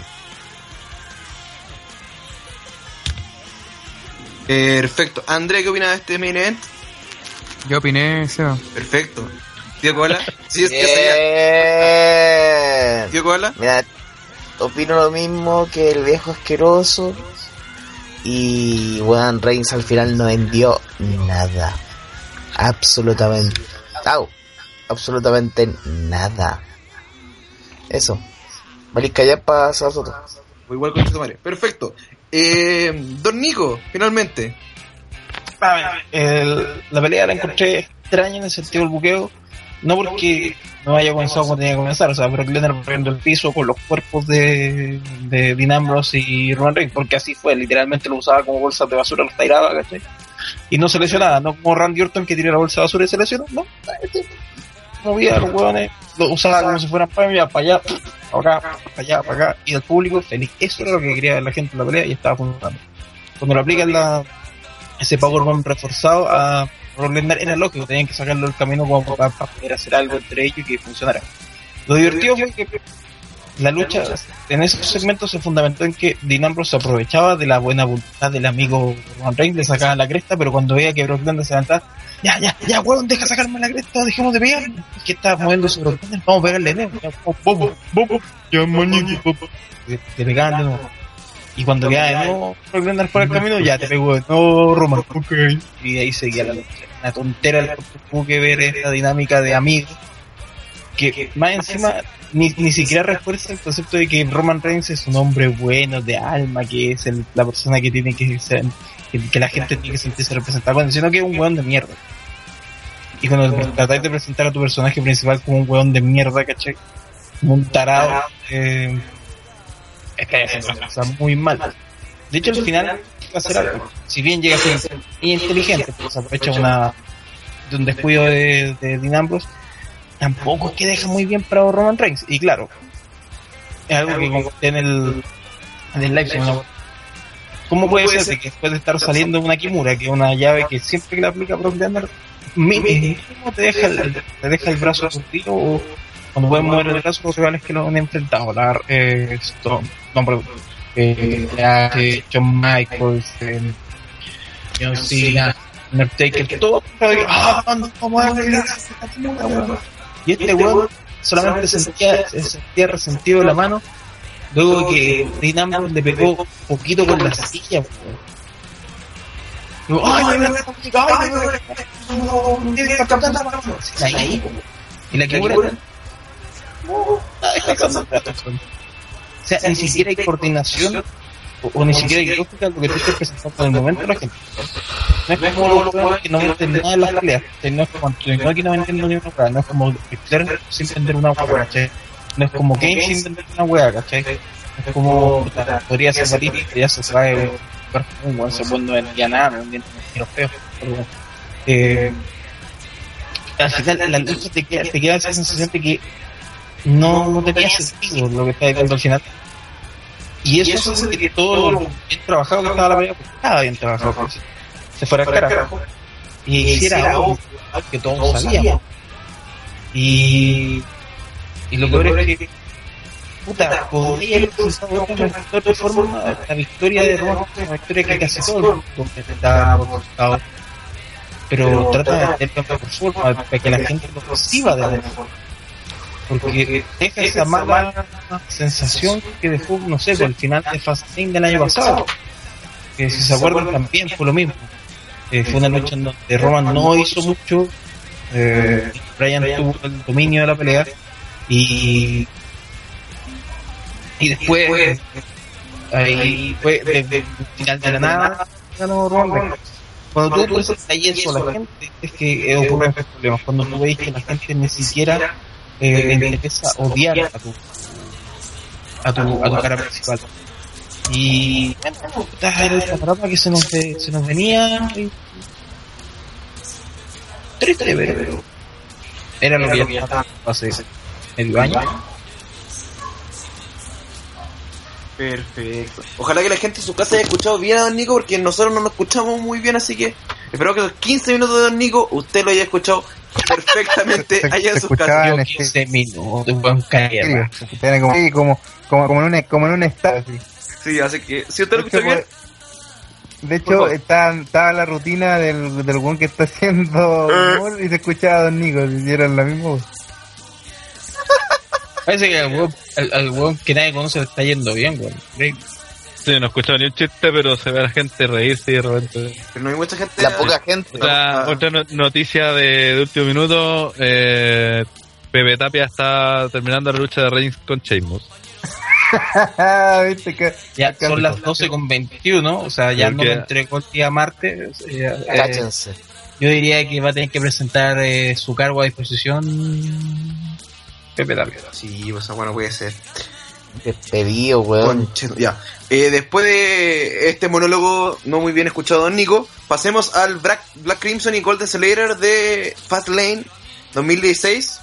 Perfecto. André, ¿qué opinas de este main event? Yo opiné, Seba. Perfecto. Tío Koala. Sí, es que. Tío Koala. Mira, opino lo mismo que el viejo asqueroso. Y Juan Reigns al final no vendió nada. Absolutamente. Au. absolutamente nada. Eso. Valisca ya pasa a nosotros. O igual con madre. Perfecto. Eh, Don Nico, finalmente. A ver, el- la pelea la encontré extraña en el sentido del buqueo. No porque no haya comenzado como tenía que comenzar, o sea, Brock Lesnar barriendo el piso con los cuerpos de, de Dean Ambrose y Roman Reigns, porque así fue, literalmente lo usaba como bolsas de basura, los tiraba, ¿cachai? Y no se lesionaba, no como Randy Orton que tiró la bolsa de basura y se lesionó, no, este, movía a los hueones, lo usaba como si fueran para allá, para allá, para acá, para allá, para acá, y el público feliz. Eso era lo que quería la gente en la pelea y estaba funcionando. Cuando lo aplican la, ese powerbomb reforzado a Lesnar era lógico, tenían que sacarlo del camino como para, para poder hacer algo entre ellos y que funcionara. Lo divertido fue que la lucha en esos segmentos se fundamentó en que Dean Ambrose se aprovechaba de la buena voluntad del amigo Roman Reigns, le sacaba la cresta, pero cuando veía que Brock Lesnar se levantaba, ya, ya, ya, weón, deja sacarme la cresta, dejemos de pegar, es que está moviéndose Brock Lesnar, vamos a pegarle de nuevo, ya, bobo, bobo, ya, manico, bobo. Te- pegaban de nuevo. Y cuando ya de nuevo Lesnar por el camino, ya te pegó de nuevo Roman, ok. Y ahí seguía la lucha. Una tontera el tuvo que ver esta dinámica de amigos que más encima ni, ni siquiera refuerza el concepto de que Roman Reigns es un hombre bueno, de alma, que es el- la persona que tiene que ser, que, que la gente tiene que sentirse representada, bueno, sino que es un weón de mierda. Y cuando tratáis de presentar a tu personaje principal como un weón de mierda, ¿cachai? Como un tarado, eh, es que haciendo cosas muy mal. De hecho, al final, algo. Si bien llega a ser inteligente, pues aprovecha una, de un descuido de, de Dean Ambrose, tampoco es que deja muy bien para Roman Reigns. Y claro, es algo que en el, en el live. ¿Cómo puede ser de que después de estar saliendo una Kimura, que es una llave que siempre que la aplica Brock Lesnar, mínimo te deja el, te deja el brazo surtido o cuando pueden mover el brazo los rivales que lo han enfrentado? La, eh, esto, no, perdón, eh, la, eh, Shawn Michaels, eh, John Cena, Undertaker, todo, ah, no, weón. Y este weón solamente sentía, se sentía resentido la mano luego que Ambrose le pegó un poquito con la silla. ay. Y la que. O sea, ni siquiera hay coordinación o, ni siquiera hay lógica lo que tú estás presentando en el momento de la gente. No es como los que no meten nada en las peleas, no es como Antonio que no entiendo ni una no es como Flair sin entender una ¿cachai? No es como Kane sin entender una weá, ¿cachai? Es como, podría ser Batista, ya se sabe, un weón se pone no vendía nada, no vendía ni los feos, pero bueno. Eh, al final la lucha te queda, te queda esa sensación de que no, no tenía sentido lo que estaba viendo al final. Y eso hace que todo lo bien trabajado que estaba la pelea, pues, estaba bien trabajado, pues, se fuera al carajo. Y hiciera algo que todos sabíamos. Y, y lo peor es que, puta, podría haber resultado de otra- de otra forma la victoria de Roma, una victoria que casi todo el mundo estaba por resultado. Pero trata de meterlo por forma, para que la gente lo perciba de alguna forma porque deja esa mala sensación que dejó, no sé, por el final de Fastlane del año pasado. Que si se acuerdan también fue lo mismo. Eh, fue una lucha en donde Roman no hizo mucho, eh, Bryan tuvo el dominio de la pelea y y después ahí fue el final de la nada ganó Roman. Cuando tú presentas eso a la gente es que eh, ocurren estos problemas. Cuando tú veis que la gente ni siquiera eh, le interesa odiar a tu a tu, a tu cara principal y bueno, era el panorama que se nos, se nos venía y- triste pero era lo que ya estaba hace medio año Perfecto. Ojalá que la gente en su casa haya escuchado bien a Don Nico, porque nosotros no nos escuchamos muy bien, así que espero que los 15 minutos de Don Nico usted lo haya escuchado perfectamente allá en yo este- 15 minutos como, como, como, como en un, como en un estado, así. Sí, así que si usted lo De escucha hecho, bien, pues, de hecho estaba, estaba la rutina del, del weón que está haciendo Eh. humor y se escuchaba a Don Nico, si hicieron la misma voz. Parece que al weón, al, al weón que nadie conoce le está yendo bien weón. Sí, no he escuchado ni un chiste, pero se ve a la gente reírse y de repente. Pero no hay mucha gente. La poca gente. Otra, Ah. otra no- noticia de, de último minuto: eh, Pepe Tapia está terminando la lucha de Reigns con Sheamus. ¿Viste que Ya son las 12 con 21, o sea, ya ¿Por no entregó el día martes. eh, Cáchense. yo diría que va a tener que presentar eh, su cargo a disposición Pepe Tapia. Sí, pues bueno, puede ser. Despedido, weón. Ya. Eh, después de este monólogo no muy bien escuchado, don Nico, pasemos al Black, Black Crimson y Golden Slayer de Fastlane 2016.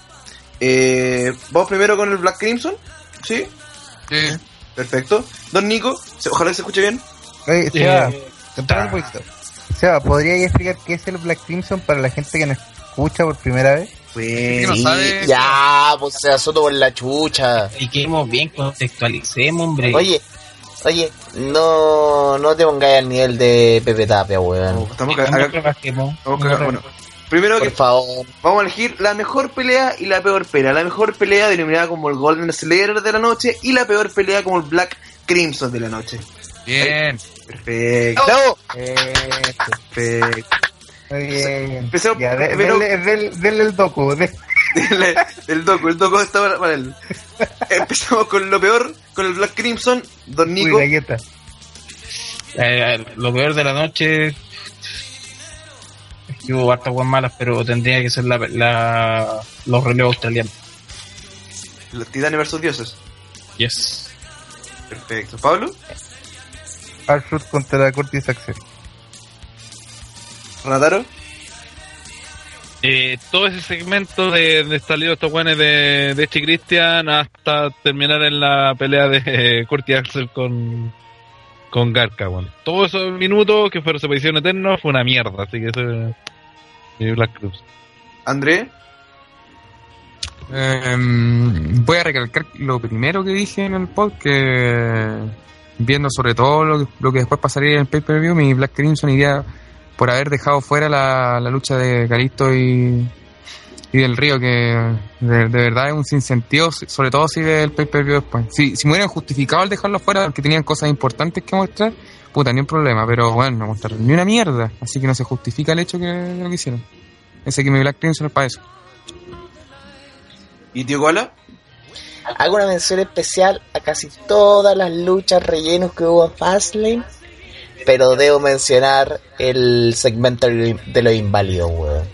Eh, Vamos primero con el Black Crimson. ¿Sí? Sí. Perfecto. Don Nico, ojalá que se escuche bien. Oye, Seba, Eh, para un poquito. Seba, ¿podrías explicar qué es el Black Crimson para la gente que nos escucha por primera vez? Ya, pues se azotó por la chucha. Expliquemos bien, contextualicemos, hombre. Oye, oye, no, no te pongáis al nivel de Pepe Tapia, weón. Estamos No acá- bueno, primero Por que favor. vamos a elegir la mejor pelea y la peor pelea. La mejor pelea denominada como el Golden Slayer de la noche y la peor pelea como el Black Crimson de la noche. Bien. Perfecto. Perfecto. Muy bien. Empecemos Ya, de- primero- denle, denle- denle el docu. de- el, el doco, el doco está para, para él. Empezamos con lo peor, con el Black Crimson, Don Uy, Nico. galleta. Eh, lo peor de la noche. Es que hubo hartas buenas malas, pero tendría que ser la, la- los relevos australianos. Los Titanes versus Dioses. Yes. Perfecto. ¿Pablo? Arthur contra Curtis Axel. ¿Renataro? Eh, todo ese segmento de, de salido estos guanes de, de Christian hasta terminar en la pelea de eh, Axel con, con Garca, weón. Todos esos minutos que fueron separación eterna fue una mierda, así que eso es mi Black Cruz. ¿André? Em, voy a recalcar lo primero que dije en el pod, que viendo sobre todo lo que, lo que después pasaría en el pay-per-view, mi Black Crimson iría por haber dejado fuera la, la lucha de Calisto y, y del Río, que de, de verdad es un sinsentido, sobre todo si ve el pay-per-view después. Si, si me hubieran justificado al dejarlo fuera porque tenían cosas importantes que mostrar, puta, ni un problema, pero bueno, no mostraron ni una mierda, así que no se justifica el hecho que, de lo que hicieron. Ese que mi Black Crimson es para eso. ¿Y Tío Cola? Hago una mención especial a casi todas las luchas rellenos que hubo en Fastlane. Pero debo mencionar el segmento de los inválidos, weón.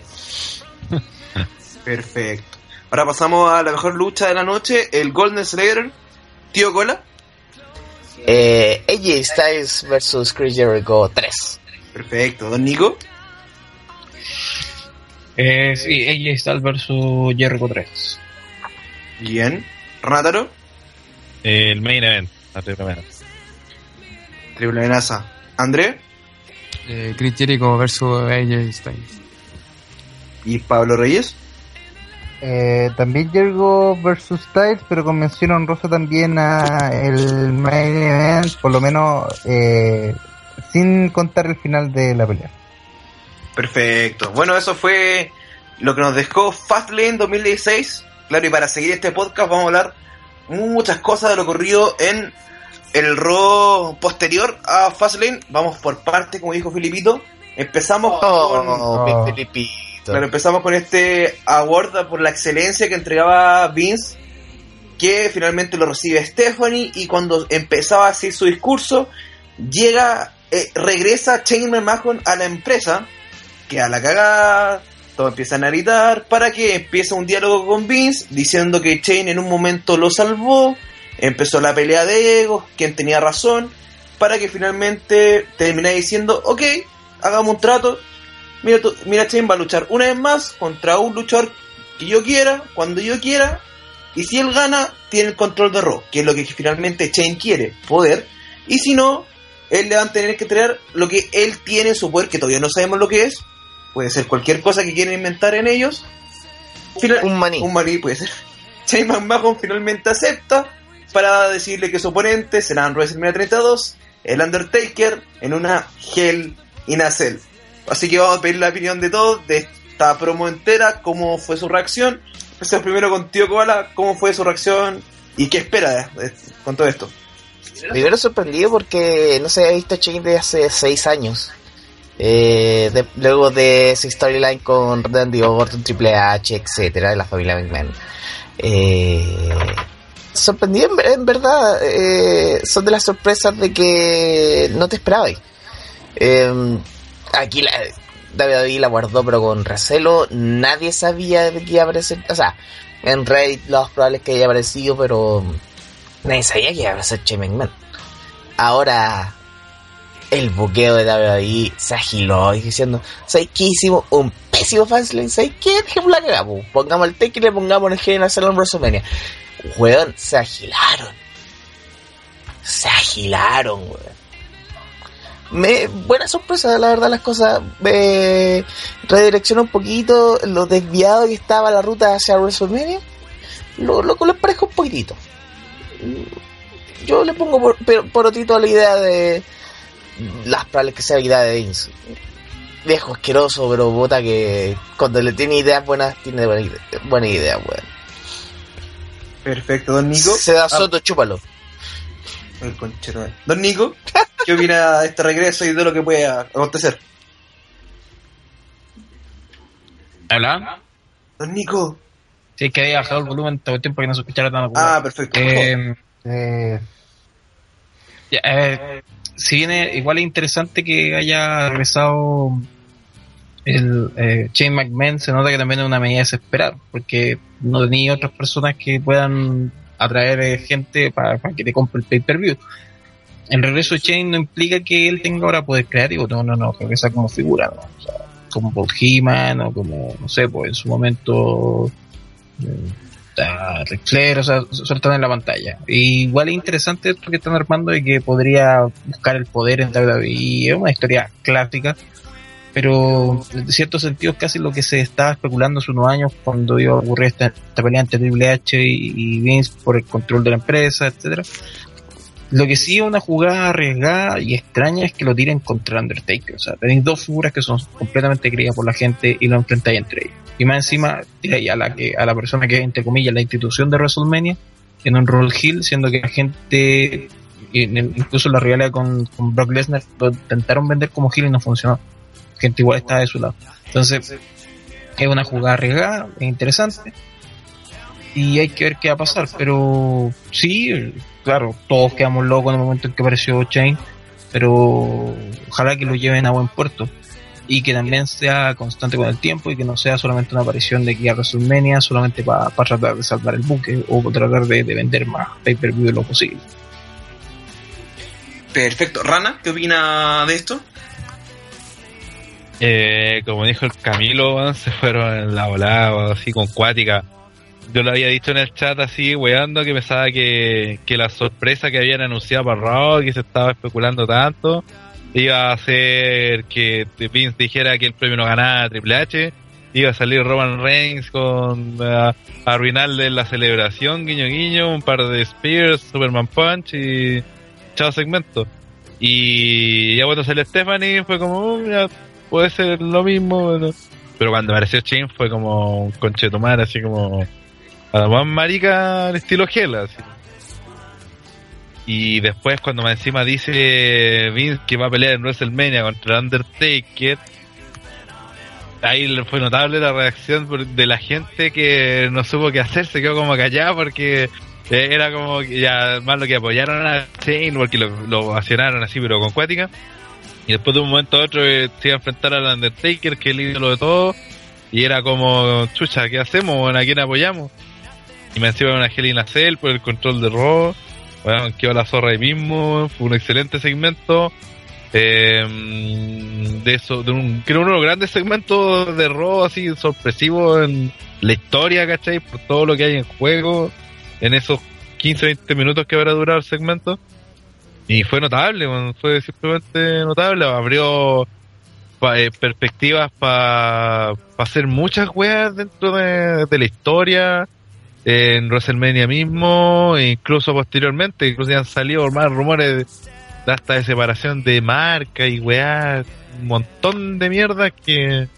Perfecto. Ahora pasamos a la mejor lucha de la noche, el Golden Slayer. Tío Cola. Eh, AJ Styles versus Chris Jericho 3. Perfecto. Don Nico. Eh, sí, AJ Styles versus Jericho 3. Bien. Renataro. El main event, la primera. Triple amenaza. ¿André? Eh, Chris Jericho versus AJ Styles. ¿Y Pablo Reyes? Eh, también Jericho versus Styles, pero con mención honrosa también a el main event, por lo menos eh, sin contar el final de la pelea. Perfecto. Bueno, eso fue lo que nos dejó Fastlane 2016. Claro, y para seguir este podcast vamos a hablar muchas cosas de lo ocurrido en el Raw posterior a Fastlane. Vamos por parte, como dijo Filipito. Empezamos con... Oh, Oh. mi Felipito. Claro, empezamos con este award por la excelencia que entregaba Vince, que finalmente lo recibe Stephanie y cuando empezaba a hacer su discurso, llega, eh, regresa Shane McMahon a la empresa, que a la cagada, todos empiezan a gritar, para que empiece un diálogo con Vince, diciendo que Shane en un momento lo salvó, empezó la pelea de egos, quien tenía razón, para que finalmente termine diciendo, ok, hagamos un trato, mira, mira Shane va a luchar una vez más contra un luchador que yo quiera, cuando yo quiera, y si él gana, tiene el control de Raw, que es lo que finalmente Shane quiere, poder, y si no, él le van a tener que traer lo que él tiene en su poder, que todavía no sabemos lo que es, puede ser cualquier cosa que quieran inventar en ellos, Final- Un maní. un maní puede ser. Shane McMahon finalmente acepta para decirle que su oponente será en WrestleMania 32, el Undertaker, en una Hell in a Cell. Así que vamos a pedir la opinión de todos de esta promo entera, cómo fue su reacción. Empecemos primero con Tío Koala, cómo fue su reacción y qué espera de- de- con todo esto. Primero sorprendido porque no se había visto Chain desde hace seis años. Eh, de- luego de ese storyline con Randy Orton, Triple H, etcétera, de la familia McMahon. Eh, sorprendido en, ver- en verdad. eh, son de las sorpresas de que no te esperabais. Eh, aquí la, David la guardó, pero con recelo. Nadie sabía de que iba a aparecer. O sea, en Reddit lo más probable es que haya aparecido, pero nadie sabía que iba a aparecer Shane McMahon. Ahora, el buqueo de WWE se agiló y diciendo: ¿Sabes hicimos? Un pésimo fanslane. ¿Sabes qué? Dejemos la cagada, po. Pongamos el take y le pongamos el in a Cell en WrestleMania. Weón, se agilaron. Se agilaron, weón. Me, buena sorpresa, la verdad, las cosas. Me redireccionó un poquito lo desviado que estaba la ruta hacia WrestleMania. Lo, lo, lo parejo un poquitito. Yo le pongo por, por, a la idea de las probables que sea la idea de Vince. Viejo asqueroso, pero bota que cuando le tiene ideas buenas, tiene buena idea, buena idea weón. Perfecto, don Nico. Se da Ah, soto, chúpalo. el conchero, eh. Don Nico, ¿qué opina de este regreso y de lo que puede acontecer? ¿Habla? Don Nico. Sí, es que había bajado el volumen todo el tiempo que no se escuchara tan Ah, perfecto. Eh, Eh, ya, eh, si viene igual es interesante que haya regresado el eh, Shane McMahon, se nota que también es una medida desesperada, porque no tenía otras personas que puedan atraer eh, gente para, para que te compre el pay-per-view. El regreso Shane no implica que él tenga ahora poder creativo, no, no, no, regresa como figura, ¿no? O sea, como Paul Heyman o como, no sé, pues en su momento eh, Ric Flair, o sea, sueltan en la pantalla. Y igual es interesante esto que están armando de que podría buscar el poder en WWE. Es una historia clásica, pero en ciertos sentidos casi lo que se estaba especulando hace unos años cuando iba a ocurrir esta, pelea entre Triple y, Vince por el control de la empresa, etcétera. Lo que sí es una jugada arriesgada y extraña es que lo tiren contra Undertaker. O sea, tenéis dos figuras que son completamente queridas por la gente y lo enfrentáis entre ellos. Y más encima, tiráis a la, que, a la persona que es, entre comillas, la institución de WrestleMania en un role hill, siendo que la gente, incluso la rivalidad con, con Brock Lesnar, lo intentaron vender como heel y no funcionó. Gente igual estaba de su lado. Entonces, es una jugada arriesgada, es interesante. Y hay que ver qué va a pasar. Pero sí, claro, todos quedamos locos en el momento en que apareció Chain. Pero ojalá que lo lleven a buen puerto. Y que también sea constante con el tiempo y que no sea solamente una aparición de aquí a WrestleMania solamente para tratar de salvar el buque o tratar de, de vender más pay-per-view lo posible. Perfecto. Rana, ¿qué opina de esto? Eh, como dijo el Camilo, se fueron en la volada, así con cuática. Yo lo había dicho en el chat así, weando, que pensaba que, que la sorpresa que habían anunciado para Raw, que se estaba especulando tanto, iba a ser que Vince dijera que el premio no ganaba Triple H, iba a salir Roman Reigns con a arruinarle la celebración, guiño guiño, un par de Spears, Superman Punch y chao segmento. Y ya cuando salió Stephanie fue como, "Oh, mira, puede ser lo mismo, pero, cuando apareció Chain fue como un conchetumar, así como a la más marica al estilo Gela. Y después cuando más encima dice Vince que va a pelear en WrestleMania contra Undertaker, ahí fue notable la reacción de la gente que no supo qué hacer, se quedó como callada porque eh, era como que ya más lo que apoyaron a Shane porque lo, lo accionaron así pero con cuática. Y después de un momento a otro eh, se iba a enfrentar al Undertaker, que es el ídolo de todo. Y era como, chucha, ¿qué hacemos? ¿A quién apoyamos? Y me encima una Hell in a Cell por el control de Raw. Bueno, quedó la zorra ahí mismo. Fue un excelente segmento. Eh, de eso, de un, creo uno de los grandes segmentos de Raw, así sorpresivo en la historia, ¿cachai? Por todo lo que hay en juego. En esos 15-20 minutos que habrá durado el segmento. Y fue notable, fue simplemente notable. Abrió pa- eh, perspectivas para hacer muchas weas dentro de, de la historia. En WrestleMania mismo, incluso posteriormente, incluso ya han salido más rumores de hasta de separación de marca y weas, un montón de mierdas que,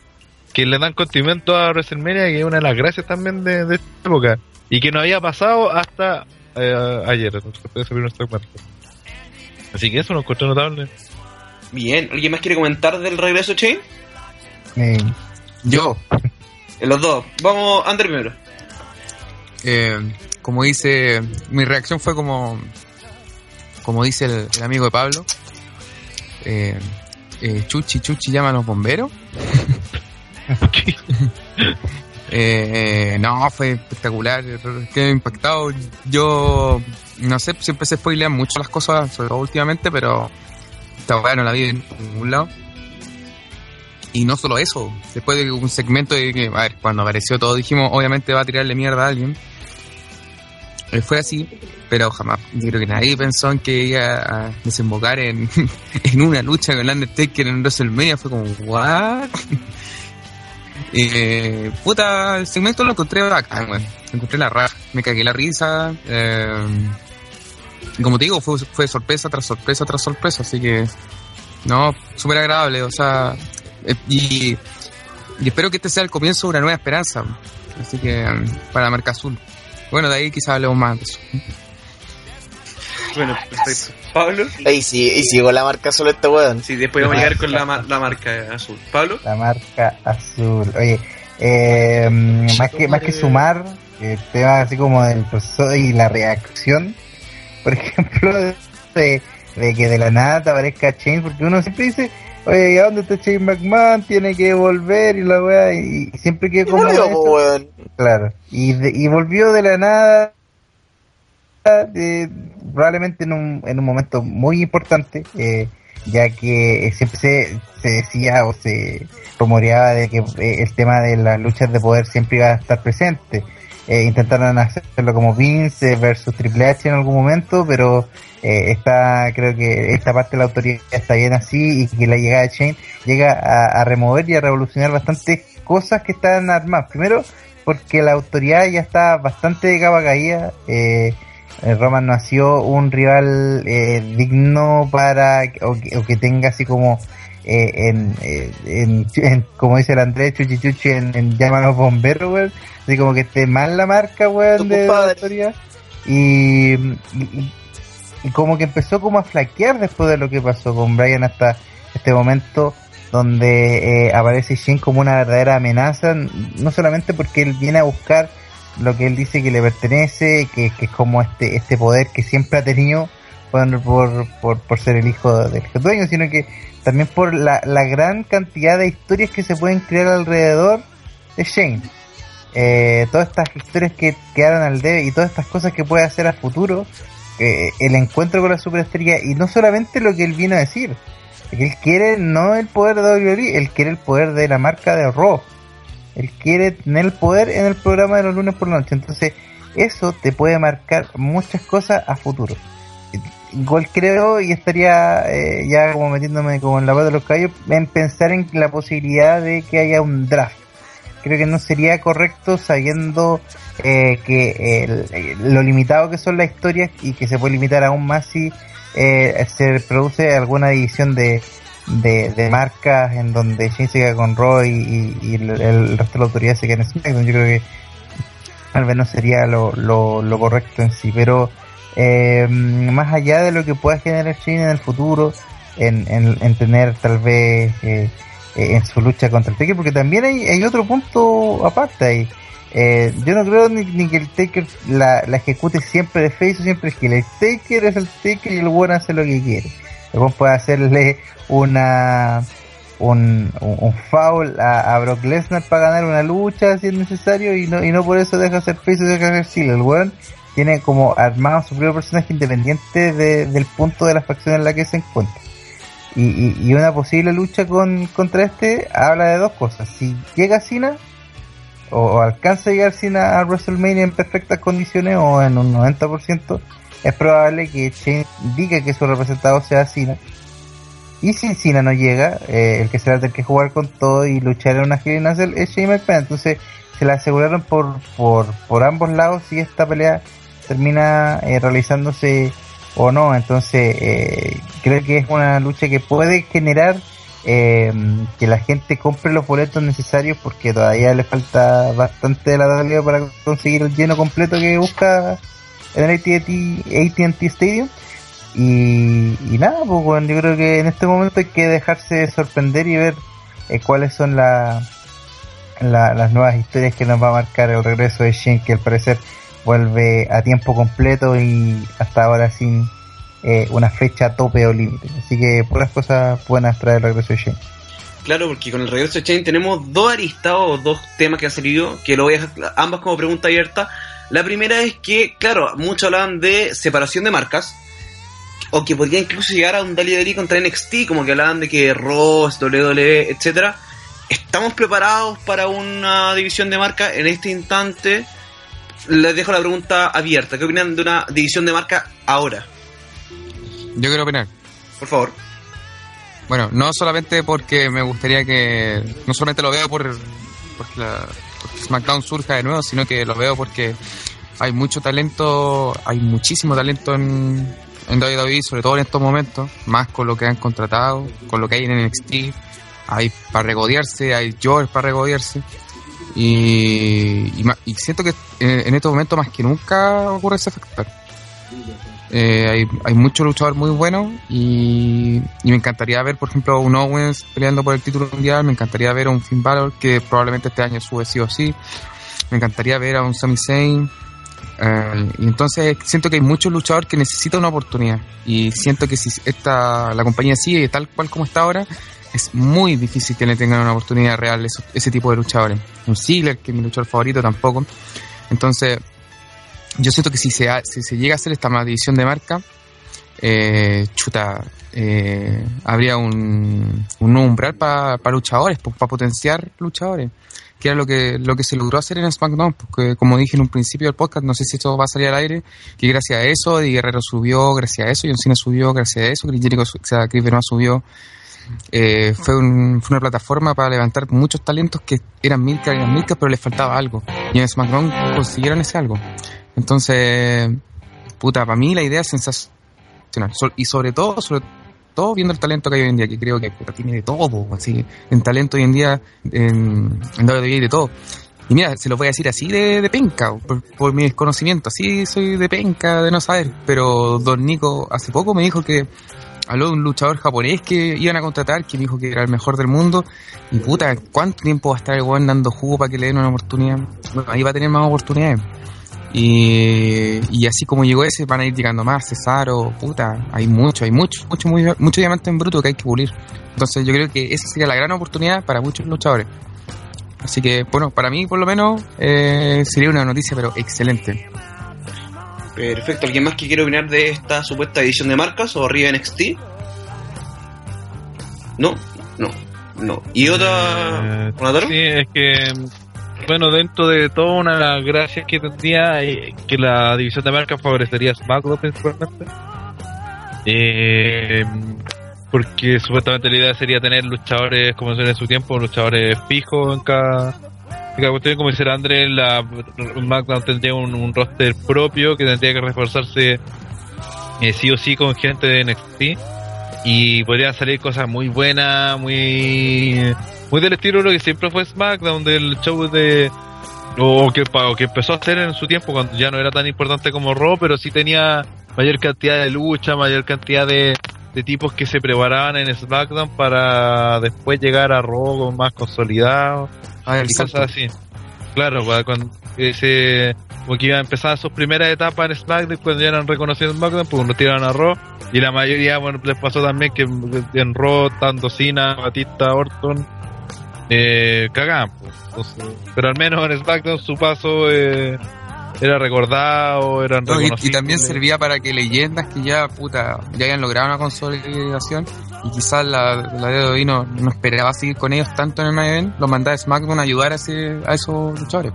que le dan condimento a WrestleMania, que es una de las gracias también de, de esta época, y que no había pasado hasta eh, ayer, entonces Así que eso lo encontré notable. Bien, ¿alguien más quiere comentar del regreso Chain? Eh, Yo, los dos. Vamos, Ander primero. eh, como dice, mi reacción fue como, como dice el, el amigo de Pablo. Eh, eh, chuchi, chuchi, llama a los bomberos. Eh, no, fue espectacular, quedé impactado. Yo, no sé, siempre se spoilean mucho las cosas, sobre todo últimamente, pero esta weá no la vi en ningún lado. Y no solo eso, después de un segmento de que, a ver, cuando apareció todo dijimos, obviamente va a tirarle mierda a alguien. Eh, fue así, pero jamás, yo creo que nadie pensó en que iba a desembocar en, en una lucha con el Undertaker en WrestleMania, fue como, ¿what? Eh, puta, el segmento lo encontré bacán, weón. Encontré la raja, me cagué la risa. Eh, y como te digo, fue, fue sorpresa tras sorpresa tras sorpresa, así que, no, súper agradable, o sea, eh, y, y espero que este sea el comienzo de una nueva esperanza. Así que, mm, para la marca azul. Bueno, de ahí quizás hablemos más de eso. Bueno, perfecto. Pablo. Y si, y si con la marca solo este weón. Sí, después vamos a llegar con la, la marca azul. Pablo. La marca azul. Oye, eh, más que más que sumar el tema así como del proceso y la reacción, por ejemplo, de, de que de la nada te aparezca Shane, porque uno siempre dice, oye, ¿y a dónde está Shane McMahon? Tiene que volver y la weá, y, y siempre que como... Volvió, eso. po, weón. Claro, y, de- y volvió de la nada, de- probablemente en un, en un momento muy importante, eh, ya que eh, siempre se, se decía o se rumoreaba de que eh, el tema de las luchas de poder siempre iba a estar presente. Eh, intentaron hacerlo como Vince versus Triple H en algún momento, pero eh, está, creo que esta parte de la autoridad está bien así y que la llegada de Shane llega a, remover y a revolucionar bastantes cosas que están armadas. Primero, porque la autoridad ya está bastante de caída. Eh, eh, Roman no ha sido un rival eh, digno para que- o que, o que tenga así como eh, en, eh, en, en- como dice el Andrés Chuchi Chuchi en, en llama a los bomberos weón. así como que esté mal la marca weón de la autoridad y, y, y como que empezó como a flaquear después de lo que pasó con Brian hasta este momento donde eh, aparece Shin como una verdadera amenaza, no solamente porque él viene a buscar lo que él dice que le pertenece, que, es como este este poder que siempre ha tenido por, por, por, ser el hijo del dueño, sino que también por la, la gran cantidad de historias que se pueden crear alrededor de Shane. Eh, todas estas historias que quedaron al debe y todas estas cosas que puede hacer a futuro, eh, el encuentro con la superestrella y no solamente lo que él viene a decir, que él quiere no el poder de WWE, él quiere el poder de la marca de Raw. Él quiere tener el poder en el programa de los lunes por la noche. Entonces, eso te puede marcar muchas cosas a futuro. Igual creo, y estaría eh, ya como metiéndome como en la pata de los caballos, en pensar en la posibilidad de que haya un draft. Creo que no sería correcto sabiendo eh, que eh, lo limitado que son las historias y que se puede limitar aún más si eh, se produce alguna división de, de, de marcas en donde Shane se queda con Roy y, el, resto de la autoridad se queda en SmackDown. Yo creo que tal vez no sería lo, lo, correcto en sí, pero eh, más allá de lo que pueda generar Shane en el futuro, en, en, en tener tal vez eh, eh, en su lucha contra el Taker, porque también hay, hay otro punto aparte ahí. Eh, yo no creo ni, ni que el Taker la, la ejecute siempre de face o siempre es que el Taker es el Taker y el bueno hace lo que quiere. Puede hacerle una un, un, foul a, Brock Lesnar para ganar una lucha si es necesario y no, y no por eso deja ser face o deja ser seal. El weón tiene como armado su propio personaje independiente de- del punto de la facción en la que se encuentra. Y, y, y una posible lucha con, contra este habla de dos cosas. Si llega Cena o, o alcanza a llegar Cena a WrestleMania en perfectas condiciones o en un 90%, es probable que Shane diga que su representado sea Cena. Y si Cena no llega, eh, el que se va a tener que jugar con todo y luchar en una Hell in a Cell es Shane McMahon. Entonces se la aseguraron por, por, por ambos lados si esta pelea termina eh, realizándose o no. Entonces eh, creo que es una lucha que puede generar eh, que la gente compre los boletos necesarios porque todavía le falta bastante de la realidad para conseguir el lleno completo que busca en el AT&T Stadium Y, nada, pues bueno, yo creo que en este momento hay que dejarse sorprender y ver eh, cuáles son la, la- las nuevas historias que nos va a marcar el regreso de Shen, que al parecer vuelve a tiempo completo y hasta ahora sin eh, una fecha tope o límite. Así que puras cosas buenas trae el regreso de Shen. Claro, porque con el regreso de Chain tenemos dos aristas o dos temas que han salido, que lo voy a dejar ambas como pregunta abierta. La primera es que, claro, muchos hablaban de separación de marcas, o que podría incluso llegar a un Dali Dali contra NXT, como que hablaban de que Ross, WWE, etcétera. ¿Estamos preparados para una división de marca en este instante? Les dejo la pregunta abierta. ¿Qué opinan de una división de marca ahora? Yo quiero opinar. Por favor. Bueno, no solamente porque me gustaría que. No solamente lo veo por. Porque, la, SmackDown surja de nuevo, sino que lo veo porque hay mucho talento, hay muchísimo talento en, en WWE, sobre todo en estos momentos, más con lo que han contratado, con lo que hay en NXT. Hay para regodearse, hay George para regodearse. Y, y, siento que en, en estos momentos más que nunca ocurre ese factor. Eh, hay, hay muchos luchadores muy buenos y, y me encantaría ver, por ejemplo, un Owens peleando por el título mundial. Me encantaría ver a un Finn Balor que probablemente este año sube sí o sí. Me encantaría ver a un Sami Zayn. Eh, y entonces siento que hay muchos luchadores que necesitan una oportunidad. Y siento que si esta, la compañía sigue tal cual como está ahora, es muy difícil que le tengan una oportunidad real eso- ese tipo de luchadores. Un Ziggler, que es mi luchador favorito, tampoco. Entonces, yo siento que si se, ha- si se llega a hacer esta división de marca, eh, chuta, eh, habría un, un umbral para luchadores, para potenciar luchadores, que era lo que, lo que se logró hacer en SmackDown, porque como dije en un principio del podcast, no sé si esto va a salir al aire, que gracias a eso, Eddie Guerrero subió, gracias a eso, John Cena subió, gracias a eso, Chris Jericho, o sea, Chris subió, eh, fue, un- fue una plataforma para levantar muchos talentos que eran milcas, eran milcas, pero les faltaba algo. Y en SmackDown consiguieron ese algo. Entonces, puta, para mí la idea es sensacional. Y sobre todo, sobre todo viendo el talento que hay hoy en día, que creo que tiene de todo, así, en talento hoy en día, en, WWE de todo. Y mira, se lo voy a decir así de, penca, por, por mi desconocimiento, así soy de penca, de no saber. Pero Don Nico hace poco me dijo que habló de un luchador japonés que iban a contratar, que me dijo que era el mejor del mundo. Y puta, ¿cuánto tiempo va a estar el weón dando jugo para que le den una oportunidad? Bueno, ahí va a tener más oportunidades. Y, y así como llegó ese, van a ir llegando más, Cesaro, puta, hay mucho, hay mucho, mucho, muy, mucho diamante en bruto que hay que pulir. Entonces yo creo que esa sería la gran oportunidad para muchos luchadores. Así que, bueno, para mí por lo menos eh, sería una noticia, pero excelente. Perfecto. ¿Alguien más que quiere opinar de esta supuesta edición de marcas o arriba NXT? No, no, no. ¿Y otra? Eh. Sí, es que, bueno, dentro de todas una gracias que tendría, eh, que la división de marcas favorecería a SmackDown principalmente. Eh, porque supuestamente la idea sería tener luchadores, como en su tiempo, luchadores fijos en cada, cuestión. Como dice Andrés, la SmackDown tendría un, un roster propio que tendría que reforzarse eh, sí o sí con gente de NXT. Y podrían salir cosas muy buenas, muy muy del estilo de lo que siempre fue SmackDown, del show de. O que, o que empezó a hacer en su tiempo cuando ya no era tan importante como Raw, pero sí tenía mayor cantidad de lucha, mayor cantidad de, de tipos que se preparaban en SmackDown para después llegar a Raw con más consolidado A ver, y cosas así. Claro, pues, cuando ese, como que iba a empezar sus primeras etapas en SmackDown, cuando ya eran reconocidos en SmackDown, pues lo tiraron a Raw. Y la mayoría, bueno, les pasó también que en Raw, tanto Cena, Batista, Orton, eh, cagaban. Pues. Entonces, pero al menos en SmackDown su paso eh, era recordado, eran No, y, también servía para que leyendas que ya, puta, ya hayan logrado una consolidación y quizás la, la de hoy no, no esperaba seguir con ellos tanto en el main event, los mandaba a SmackDown a ayudar a, ese- a esos luchadores.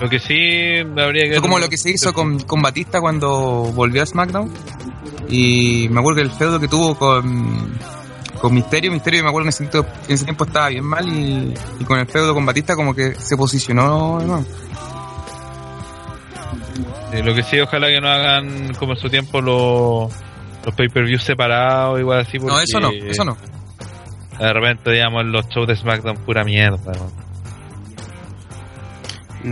Lo que sí habría que... Fue como lo que se hizo con, con Batista cuando volvió a SmackDown. Y me acuerdo que el feudo que tuvo con, con Misterio, Misterio me acuerdo en ese, tiempo, en ese tiempo estaba bien mal y, y con el feudo con Batista como que se posicionó. Eh, lo que sí, ojalá que no hagan como en su tiempo los, los pay-per-views separados, igual así. No, porque eso no, eso no. De repente, digamos, los shows de SmackDown pura mierda. ¿no?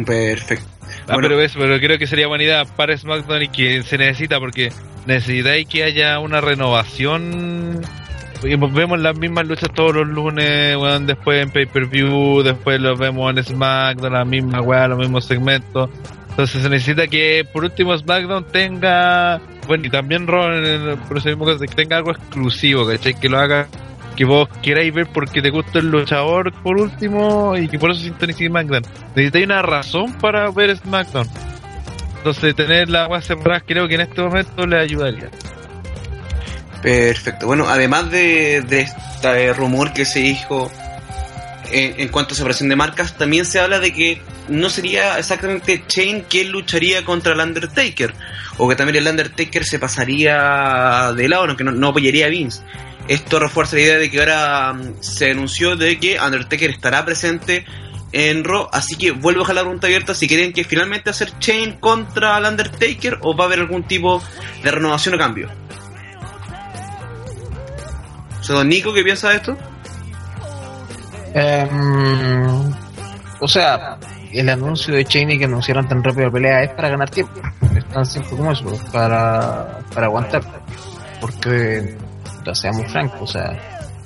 Perfecto. Ah, Bueno. pero eso, pero creo que sería buena idea para SmackDown y que se necesita porque necesitáis que haya una renovación. Vemos las mismas luchas todos los lunes, weón, después en pay-per-view, después los vemos en SmackDown, las mismas weas, los mismos segmentos. Entonces se necesita que por último SmackDown tenga, bueno, y también el- por eso mismo que tenga algo exclusivo, ¿cachai? Que lo haga, que vos queráis ver porque te gusta el luchador por último y que por eso sintonicéis SmackDown. Necesitáis una razón para ver SmackDown. Entonces tener las weas separadas creo que en este momento le ayudaría. Perfecto. Bueno, además de, de este rumor que se dijo en, en cuanto a separación de marcas, también se habla de que no sería exactamente Shane quien lucharía contra el Undertaker, o que también el Undertaker se pasaría de lado, no, que no, apoyaría a Vince. Esto refuerza la idea de que ahora mm, se anunció de que Undertaker estará presente en Raw, así que vuelvo a dejar la pregunta abierta si creen que finalmente hacer Shane contra el Undertaker o va a haber algún tipo de renovación o cambio. O sea, don Nico, ¿qué piensa de esto? Em, o sea, el anuncio de Cheney que anunciaron tan rápido la pelea es para ganar tiempo. Es tan simple como eso, para, para aguantar. Porque, ya seamos francos, o sea,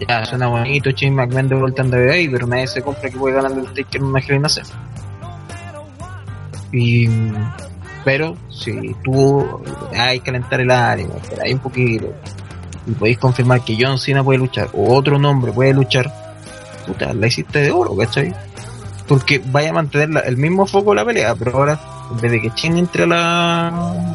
ya suena bonito Shane McMahon de vuelta en WWE, pero nadie se compra que puede ganar el Taker en una Hell in a Cell. Y, pero si tú hay que calentar el ánimo, esperáis un poquito, podéis confirmar que John Cena puede luchar, o otro nombre puede luchar, puta, la hiciste de oro, ¿cachai? Porque vaya a mantener el mismo foco de la pelea, pero ahora, en vez de que Chen entre a la,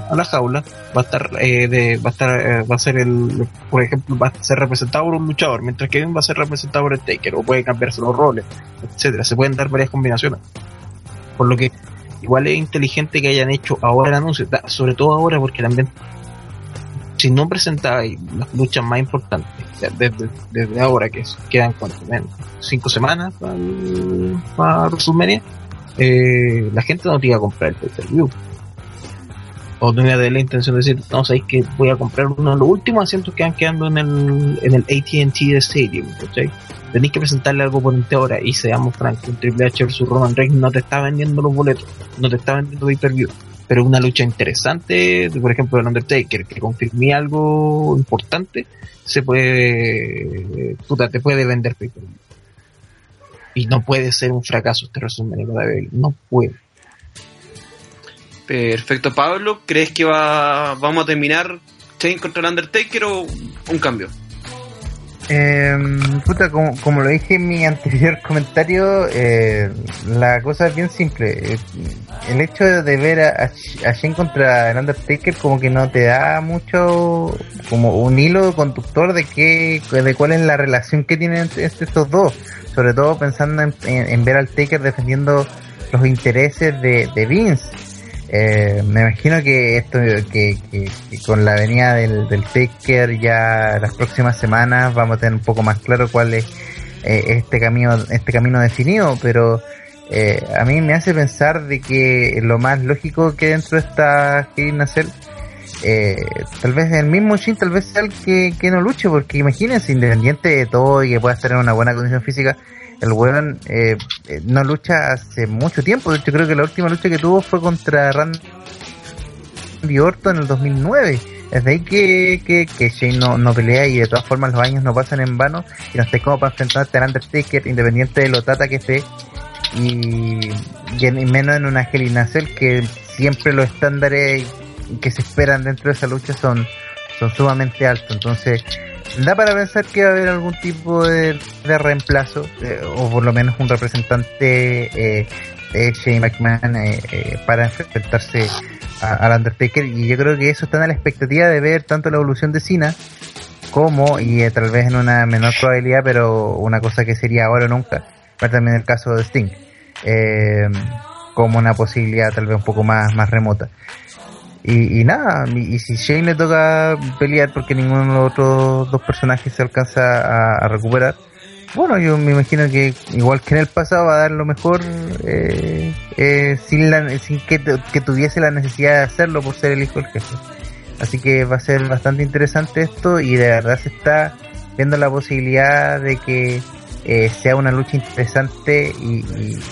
a la jaula, va a estar, eh, de, va a estar, eh, va a ser el, por ejemplo, va a ser representado por un luchador, mientras que Kevin va a ser representado por el Taker, o puede cambiarse los roles, etcétera. Se pueden dar varias combinaciones. Por lo que, igual es inteligente que hayan hecho ahora el anuncio, sobre todo ahora porque también si no presentabais las luchas más importantes desde, desde ahora que quedan cuánto menos cinco semanas para, el- eh, la gente no te iba a comprar el pay-per-view. O no iba a tener la intención de decir no sabéis que voy a comprar uno de los últimos asientos que van quedando en el en el AT&T Stadium ¿cachai? tenéis que presentarle algo potente ahora y seamos francos un Triple H vs Roman Reigns no te está vendiendo los boletos no te está vendiendo pay-per-view pero una lucha interesante, por ejemplo, el Undertaker, que confirmé algo importante, se puede, puta, te puede vender. Y no puede ser un fracaso este resumen de no puede. Perfecto, Pablo. ¿Crees que va, vamos a terminar Shane contra el Undertaker o un cambio? Eh, puta, como, como lo dije en mi anterior comentario, eh, la cosa es bien simple. Eh, El hecho de ver a, a contra el Undertaker como que no te da mucho, como un hilo conductor de qué, de cuál es la relación que tienen entre estos dos. Sobre todo pensando en, en- en ver al Taker defendiendo los intereses de, de Vince. Eh, me imagino que esto que, con la venida del, del Taker ya las próximas semanas vamos a tener un poco más claro cuál es eh, este camino este camino definido pero eh, a mí me hace pensar de que lo más lógico que dentro de esta Nacel eh, tal vez el mismo Shin tal vez sea el que, que no luche porque imagínense independiente de todo y que pueda estar en una buena condición física el weón eh, eh, no lucha hace mucho tiempo. De hecho, creo que la última lucha que tuvo fue contra Randy Orton en el 2009. Desde ahí que, que, que Shane no, no pelea y de todas formas los años no pasan en vano y no esté como para enfrentarte al Undertaker independiente de lo tata que esté y, y en- y menos en una Hell Cell que siempre los estándares que se esperan dentro de esa lucha son, son sumamente altos. Entonces, da para pensar que va a haber algún tipo de, de reemplazo, eh, o por lo menos un representante eh, de Shane McMahon eh, eh, para enfrentarse al Undertaker. Y yo creo que eso está en la expectativa de ver tanto la evolución de Cena como, y eh, tal vez en una menor probabilidad, pero una cosa que sería ahora o nunca, ver también el caso de Sting, eh, como una posibilidad tal vez un poco más, más remota. Y, y nada, y, si Shane le toca pelear porque ninguno de los otros dos personajes se alcanza a, recuperar, bueno, yo me imagino que igual que en el pasado va a dar lo mejor eh, eh, sin, la, sin que, que tuviese la necesidad de hacerlo por ser el hijo del jefe. Así que va a ser bastante interesante esto y de verdad se está viendo la posibilidad de que eh, sea una lucha interesante y,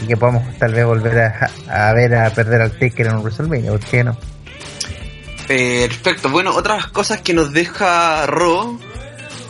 que podamos tal vez volver a, a ver a perder al Taker en un WrestleMania, ¿por qué no? Perfecto. Bueno, otras cosas que nos deja Raw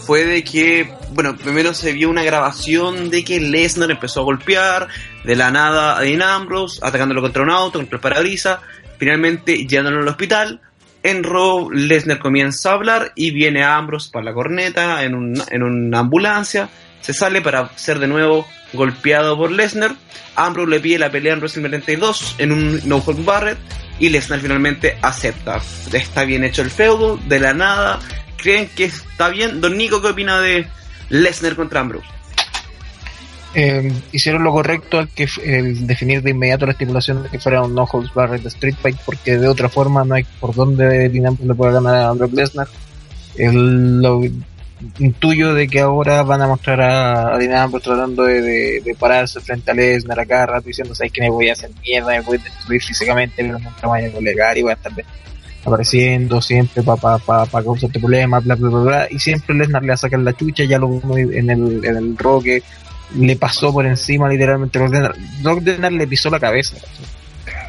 fue de que, bueno, primero se vio una grabación de que Lesnar empezó a golpear de la nada a Dean Ambrose, atacándolo contra un auto, contra el parabrisas, finalmente llevándolo al hospital. En Raw, Lesnar comienza a hablar y viene Ambrose para la corneta en, un- en una ambulancia. Se sale para ser de nuevo golpeado por Lesnar. Ambrose le pide la pelea en WrestleMania 32 en un No Hold Barrett y Lesnar finalmente acepta. Está bien hecho el feudo, de la nada. ¿Creen que está bien? Don Nico, ¿qué opina de Lesnar contra Ambrose? Eh, hicieron lo correcto al que el definir de inmediato la estipulación de que fuera un no holds barred Street Fight porque de otra forma no hay por dónde Dean le pueda ganar a Brock Lesnar lo intuyo de que ahora van a mostrar a, a tratando de, de- de pararse frente a Lesnar a cada rato diciendo sabes que me voy a hacer mierda me voy a destruir físicamente pero nunca me voy a colegar y voy a estar apareciendo siempre para pa, pa, pa causarte problemas bla bla bla bla y siempre Lesnar le sacar la chucha ya lo vimos en el, en el roque le pasó por encima literalmente Brock Lesnar. Le pisó la cabeza.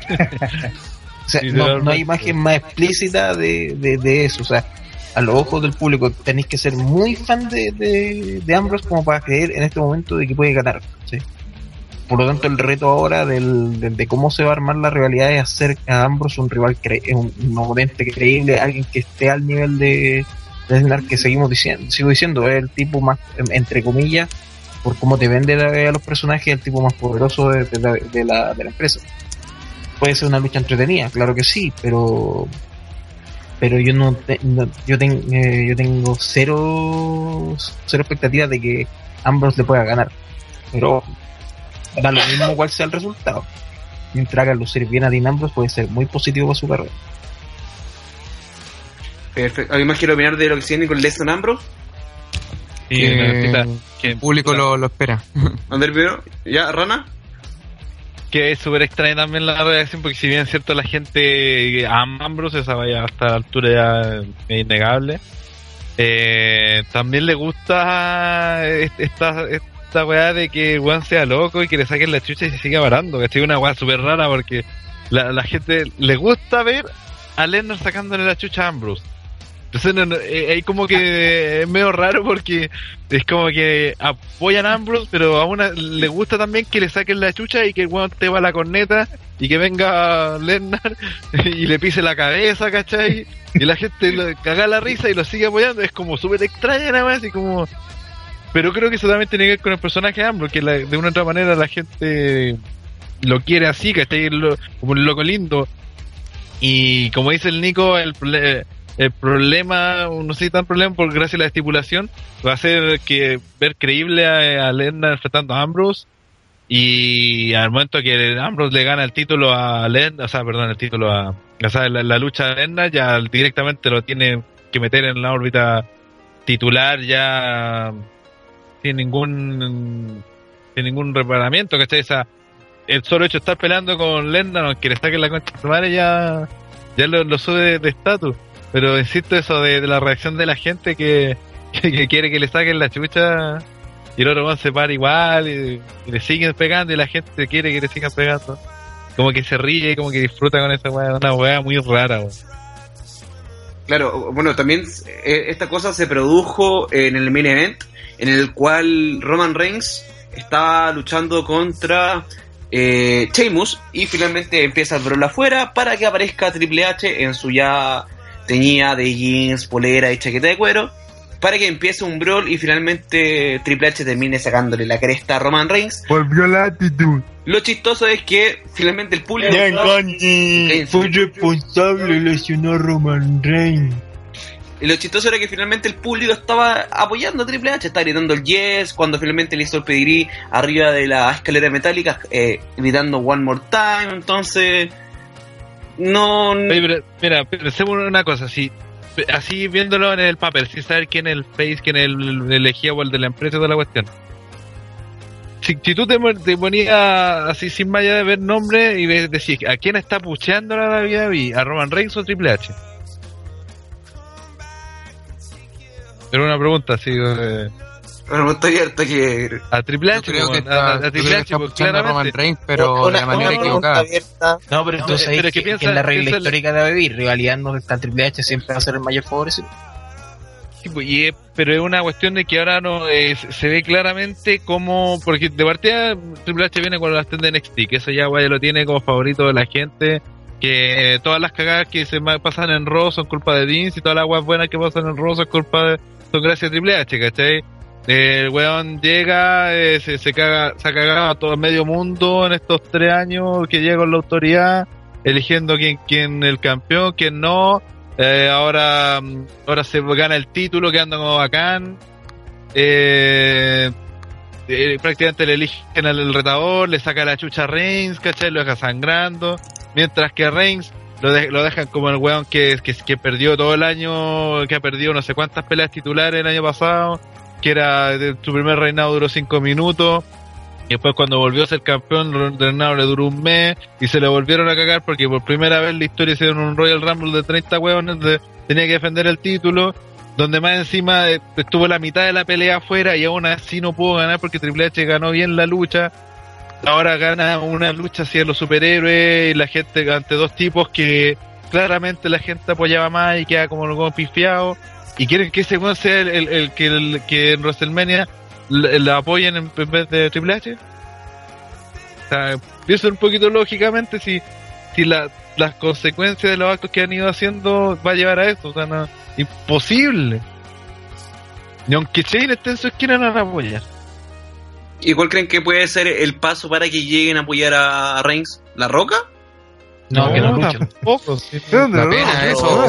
o sea, no, no hay imagen más explícita de, de, de eso. O sea, a los ojos del público tenéis que ser muy fan de, de, de Ambrose como para creer en este momento de que puede ganar. Por lo tanto, el reto ahora del, de, cómo se va a armar la realidad es hacer a Ambrose un rival, cre un, un oponente creíble, alguien que esté al nivel de, Lesnar que seguimos diciendo, sigo diciendo, es el tipo más, entre comillas, por cómo te vende la- a los personajes, el tipo más poderoso de, la, de la empresa. Puede ser una lucha entretenida, claro que sí, pero pero yo no, te- no- yo, ten- eh, yo tengo cero cero expectativas de que Ambrose le pueda ganar. Pero da lo mismo cuál sea el resultado. Mientras haga lucir bien a Dean Ambrose puede ser muy positivo para su carrera. Perfecto. ¿Alguien más quiere opinar de lo que se viene con Lesnar Ambrose? Y Que necesita- que- el público lo, lo espera. Ander primero. ¿Ya, Rana? Que es súper extraña también la reacción, porque si bien es cierto la gente ama a Ambrose, esa vaya hasta la altura es innegable, eh, también le gusta est- esta, esta weá de que Juan sea loco y que le saquen la chucha y se siga parando, que es una weá súper rara porque la, la gente le gusta ver a Lennon sacándole la chucha a Ambrose. Entonces no, eh, ahí como que es medio raro porque es como que apoyan a Ambrose, pero a una le gusta también que le saquen la chucha y que el weón te va la corneta y que venga Lennar y le pise la cabeza, ¿cachai? Y la gente lo, caga la risa y lo sigue apoyando. Es como súper extraña nada más y como... Pero creo que eso también tiene que ver con el personaje de Ambrose, que la- de una u otra manera la gente lo quiere así, ¿cachai? Lo- como un loco lindo. Y como dice el Nico, el, el problema, no sé si tan problema por gracias a la estipulación, va a ser que ver creíble a, a enfrentando a Ambrose y al momento que Ambrose le gana el título a Lesnar, o sea, perdón, el título a, la, lucha de Lesnar ya directamente lo tiene que meter en la órbita titular ya sin ningún sin ningún reparamiento, ¿cachai? O sea, el solo hecho de estar peleando con Lesnar, aunque le saquen la concha de su madre, ya, ya lo, lo sube de estatus. Pero insisto eso de, la reacción de la gente que, que, quiere que le saquen la chucha y el otro se para igual y, y le siguen pegando y la gente quiere que le sigan pegando. Como que se ríe, como que disfruta con esa weá, una weá muy rara, weón. Claro, bueno, también eh, esta cosa se produjo en el main event, en el cual Roman Reigns estaba luchando contra eh, Sheamus y finalmente empieza el brawl afuera para que aparezca Triple H en su ya teñida de jeans, polera y chaqueta de cuero para que empiece un brawl y finalmente Triple H termine sacándole la cresta a Roman Reigns. Volvió la actitud. Lo chistoso es que finalmente el público... Fue responsable, lesionó a Roman Reigns. Y lo chistoso era que finalmente el público estaba apoyando a Triple H, estaba gritando el yes, cuando finalmente le hizo el pedigrí arriba de la escalera metálica, eh, gritando one more time, entonces... No... Pero, mira, pensemos en una cosa, si así viéndolo en el papel, sin saber quién es el face, quién es el elegido o el de la empresa, toda la cuestión. Si, si tú te, te ponías así sin más allá de ver nombre y decís, ¿a quién está pucheando la WWE? ¿A Roman Reigns o Triple H? Era una pregunta así. eh, Pregunta abierta que. A Triple Yo H, creo que está, a Triple H, pues, a Roman claramente. Reigns, pero Una- de la manera equivocada. abierta. No, pero entonces pero ahí es que piensa- que en la regla piensa- histórica de vivir, rivalidad no está Triple H, siempre va a ser el mayor favorecido. Pues, y es- pero es una cuestión de que ahora no eh, se- ve claramente como porque de partida Triple H viene con las de NXT que eso ya güey, lo tiene como favorito de la gente que eh, todas las cagadas que se pasan en Raw son culpa de Vince y todas las guas buenas que pasan en Raw son culpa de son gracias a Triple H ¿cachai? El weón llega eh, se, se caga se ha cagado a todo medio mundo en estos tres años que llega con la autoridad eligiendo quién quién el campeón quién no eh, ahora, mm, ahora se gana el título, quedando como bacán. Eh, eh, prácticamente le eligen al el retador, le saca la chucha a Reigns, ¿cachai? Lo deja sangrando. Mientras que Reigns lo, de- lo dejan como el weón que, que, que perdió todo el año, que ha perdido no sé cuántas peleas titulares el año pasado, que era su primer reinado duró cinco minutos. Y después cuando volvió a ser campeón, el reinado le duró un mes y se le volvieron a cagar porque por primera vez en la historia hicieron un Royal Rumble de 30 hueones, de, tenía que defender el título, donde más encima eh, estuvo la mitad de la pelea afuera y aún así no pudo ganar porque Triple H ganó bien la lucha. Ahora gana una lucha hacia los superhéroes y la gente ante dos tipos que claramente la gente apoyaba más y queda como algo pifiado y quieren que ese weón sea el, el- que, que en WrestleMania la apoyen en en vez de Triple H. O sea, pienso un poquito lógicamente si, si la- las consecuencias de los actos que han ido haciendo va a llevar a eso. O sea, no, imposible. Ni aunque Shane esté en su esquina, no van a apoyar. ¿Y cuál creen que puede ser el paso para que lleguen a apoyar a Reigns? ¿La Roca? No, que no tampoco. sí. La pena, eso,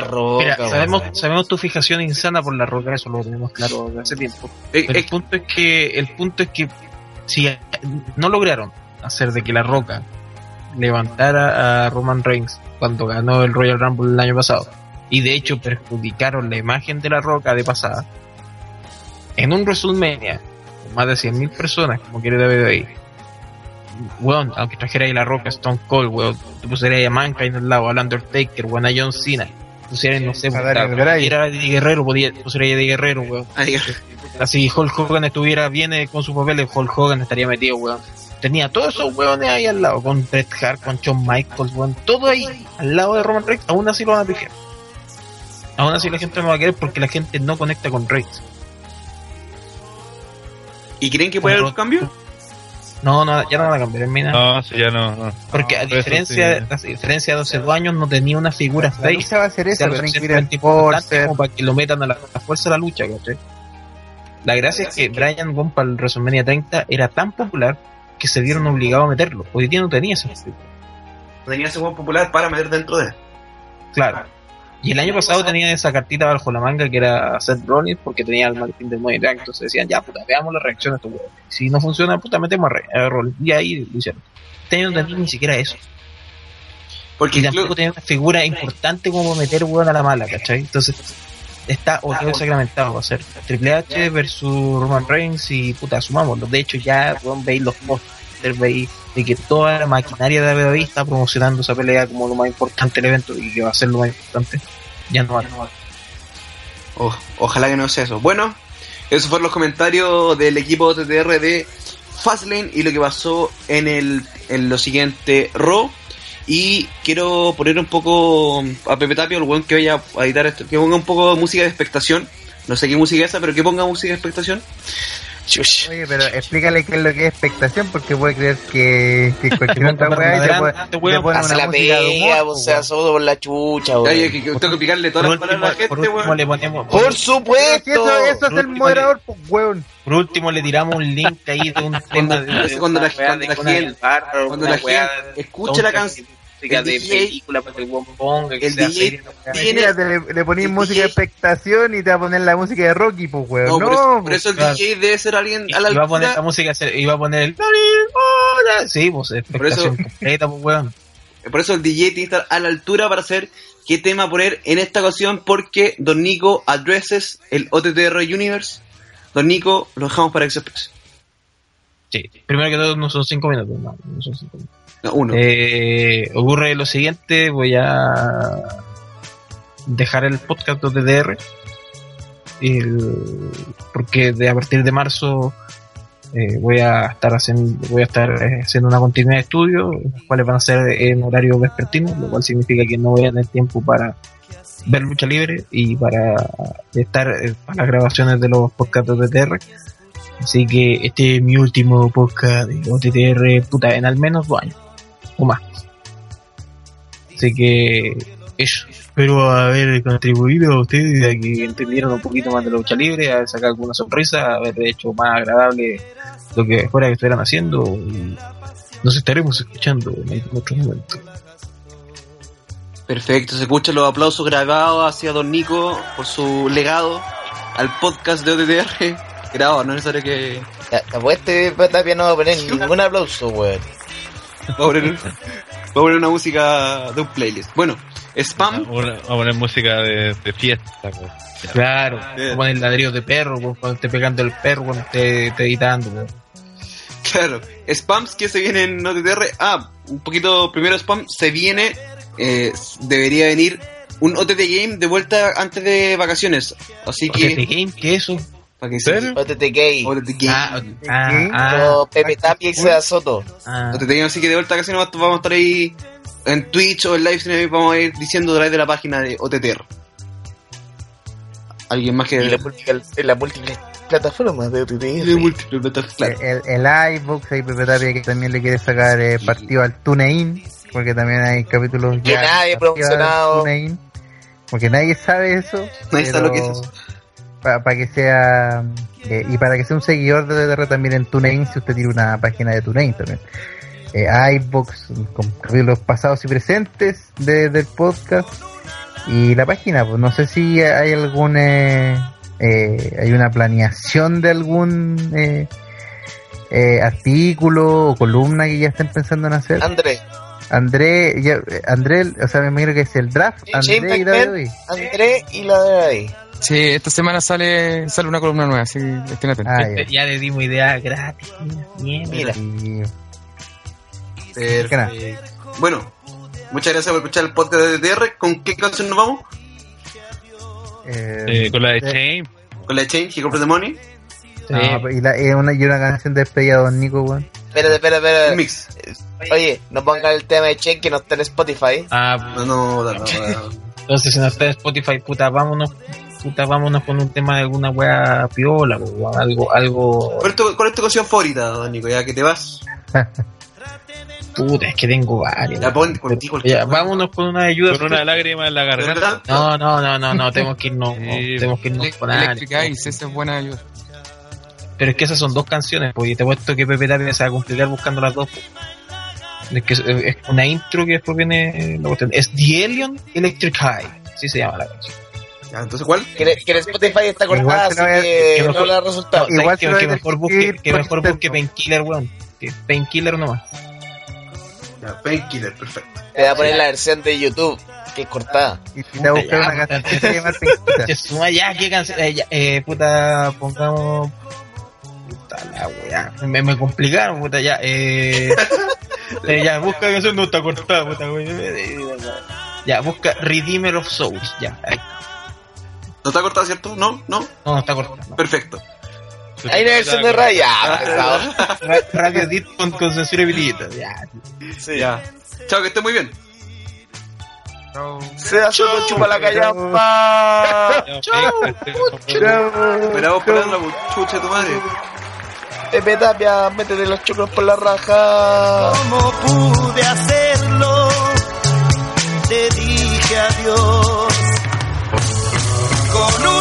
roca, Mira, sabemos, sabemos tu fijación insana por la roca, eso lo tenemos claro desde hace tiempo. Eh, Pero eh, el punto es que, el punto es que si no lograron hacer de que la roca levantara a Roman Reigns cuando ganó el Royal Rumble el año pasado, y de hecho perjudicaron la imagen de la roca de pasada, en un WrestleMania con más de 100.000 personas, como quiere WWE, weón, aunque trajera ahí la roca Stone Cold, weón, te pusieras ahí a Mankind al lado, al Undertaker, weón, a John Cena, pusieras, no sé, A era de Guerrero, podía, pusieras ahí de Guerrero, weón. Así Hulk Hogan estuviera bien eh, con su papel, Hulk Hogan estaría metido, weón. Tenía todos esos weones ahí al lado, con Bret Hart, con Shawn Michaels, weón. Todo ahí, al lado de Roman Reigns, aún así lo van a pifiar. Aún así la gente no va a querer porque la gente no conecta con Reigns. ¿Y creen que puede haber un cambio? No, no, ya no van a cambiar en mina. No, sí, ya no. no. porque a eso diferencia, sí. a diferencia de hace dos años no tenía una figura La face. lucha va a ser Forcer. como para que lo metan a la, a fuerza de la lucha, ¿cachai? La gracia es que Brian Gunn para el WrestleMania 30 era tan popular que se vieron obligados a meterlo. Hoy día no tenía esa figura. Tenía ese juego popular para meter dentro de. Claro. Y el año pasado tenía esa cartita bajo la manga que era Seth Rollins porque tenía el maletín del Money Bank. Entonces decían, ya puta, veamos la reacción de estos huevos. Si no funciona, puta, metemos a, Rollins. Y ahí lo hicieron. Este no tenía ni siquiera eso. Porque Y tampoco tenía una figura importante como meter hueón a la mala, ¿cachai? Entonces, está o quedó sacramentado. Va a ser Triple H versus Roman Reigns y puta, sumámoslo. De hecho, ya weón, veis los pósters, veis de que toda la maquinaria de WWE está promocionando esa pelea como lo más importante del evento y que va a ser lo más importante. Ya no va. Oh, ojalá que no sea eso. Bueno, esos fueron los comentarios del equipo TTR de Fastlane y lo que pasó en el en lo siguiente Raw. Y quiero poner un poco a Pepe Tapio, el buen que vaya a editar esto, que ponga un poco de música de expectación. No sé qué música es esa, pero que ponga música de expectación. Oye, pero explícale qué es lo que es expectación, porque puede creer que, que cualquier otra weá te una la música pega, o sea, por la chucha, weón. Oye, que, que tengo que explicarle todas las palabras a la último, por gente, último weón. le ponemos, Por Pero supuesto. eso, eso es Por el último, moderador, pues, weón. por último le tiramos un link ahí de un tema cuando la- gente- del bárbaro, cuando una la canción, música el de DJ película para que el weón ponga que el DJ serie, tiene- le, le ponís música DJ de expectación y te va a poner la música de Rocky, pues, weón. No, No, por, eso, por pues. eso el claro. DJ debe ser alguien a la iba a poner altura. la música, iba a poner el sí, pues expectación completa, pues weón. Por eso el DJ tiene que estar a la altura para saber qué tema poner en esta ocasión, porque Don Nico addresses el OTTR Universe. Don Nico, lo dejamos para exprese. Sí, primero que todo no son cinco minutos, no, no son cinco minutos. Eh, ocurre lo siguiente, voy a dejar el podcast de TDR el- porque de a partir de marzo eh, voy a estar haciendo voy a estar eh, haciendo una continuidad de estudio, los cuales van a ser en horario vespertino, lo cual significa que no voy a tener tiempo para ver lucha libre y para estar para las grabaciones de los podcasts de OTTR. Así que este es mi último podcast de OTTR puta, en al menos dos años o más. Así que eso. Espero haber contribuido a ustedes a que entendieran un poquito más de la lucha libre, a sacar alguna sonrisa, haber hecho más agradable lo que fuera que estuvieran haciendo. Y nos estaremos escuchando en algún otro momento. Perfecto, se escuchan los aplausos grabados hacia Don Nico por su legado al podcast de OTTR. Grabado, no es necesario que. Ya, Pues este Tapia no va a poner ningún aplauso, weón. Va a poner, va a poner una música de un playlist. Bueno, spam. Vamos a poner música de, de fiesta, weón. Claro, Bien. como el ladrillo de perro, pues, cuando esté pegando el perro, cuando esté, esté editando. pues. Claro, spams que se vienen en OTTR. Ah, un poquito primero spam. Se viene, eh, debería venir un OTT Game de vuelta antes de vacaciones. Así OTT que, Game, ¿qué es eso? Para que ¿Serio? OTT Gay. OTT Game. Ah, ah, ah, Como Pepe Tapia y Seda Soto. ah. OTT Game, así que de vuelta a vacaciones vamos a estar ahí en Twitch o en livestream. Vamos a ir diciendo a través de la página de OTTR. ¿Alguien más que Y la múltiple, en las múltiples plataformas de OTT. El, el hay Pepe Tapia que también le quiere sacar eh, partido al TuneIn, porque también hay capítulos Que ya nadie promocionado. TuneIn, porque nadie sabe eso. Nadie sabe lo que es eso. Para que sea. eh, y para que sea un seguidor de DDR también en TuneIn, si usted tiene una página de TuneIn también. Eh, con capítulos pasados y presentes de- del podcast. Y la página, pues no sé si hay algún. eh, eh, hay una planeación de algún. Eh, eh, artículo o columna que ya estén pensando en hacer. André, André, ya, André, o sea, me imagino que es el draft. Y. André y la de ahí. Sí, esta semana sale sale una columna nueva, así que estén atentos. Ah, ya le dimos idea gratis. Bien, Mira. Perfecto. Bueno, muchas gracias por escuchar el podcast de TTR. ¿Con qué canción nos vamos? eh, Eh, con la de eh, Shane. Con la de Change y Compre the Money. Sí. no, y, la, y una, y una canción de despedida de Don Nico, weón. Espérate, espérate, Un espérate. mix. Oye, no pongan el tema de Chen que no está en Spotify. Ah, No, no, no, no, no. entonces si no está en Spotify, puta, vámonos, puta, vámonos con un tema de alguna wea piola, o algo, algo, ¿Cuál es, tu, ¿Cuál es tu canción favorita, don Nico? Ya que te vas. puta, es que tengo varias. Ya pon contigo el Ya, vámonos con una ayuda. Con una lágrima en la garganta. No, no, no, no, no, tenemos que irnos, Sí, tenemos que irnos con Electric algo. Eyes, esa es buena ayuda. Pero es que esas son dos canciones, porque te he puesto que Pepe Tapia se va a complicar buscando las dos. Es que es, es una intro que después viene la cuestión. Es The Alien Electric High, así se llama la canción. Ya, entonces, ¿cuál? Que, que en Spotify está Igual cortada, así a- que que no mejor- le da resultado. No, Igual que, que mejor busque, que mejor busque Painkiller, weón. Que Painkiller nomás. Ya, Painkiller, perfecto. Te voy a poner la versión de YouTube, que es cortada. Y te voy a buscar una canción que se llama. Se suma ya, qué canción. Eh, ya, eh, puta, pongamos. Puta la weá. Me, me complicaron, puta, ya. Eh, eh, ya, busca canción, no está cortada, puta, weón. Ya, busca Redeemer of Souls, ya. ahí. ¿No está cortada, cierto? ¿No? ¿No? No, no está cortado Perfecto. Hay una versión de Raya. Radio Edit con, con censura y Ya. Ya. Chao, que esté muy bien. Chao. Sea solo chupa la callampa. Chao. Esperamos por la chucha tu madre. Pepe Tapia, métete los chocos por la raja. ¿Cómo pude hacerlo? Te dije adiós con un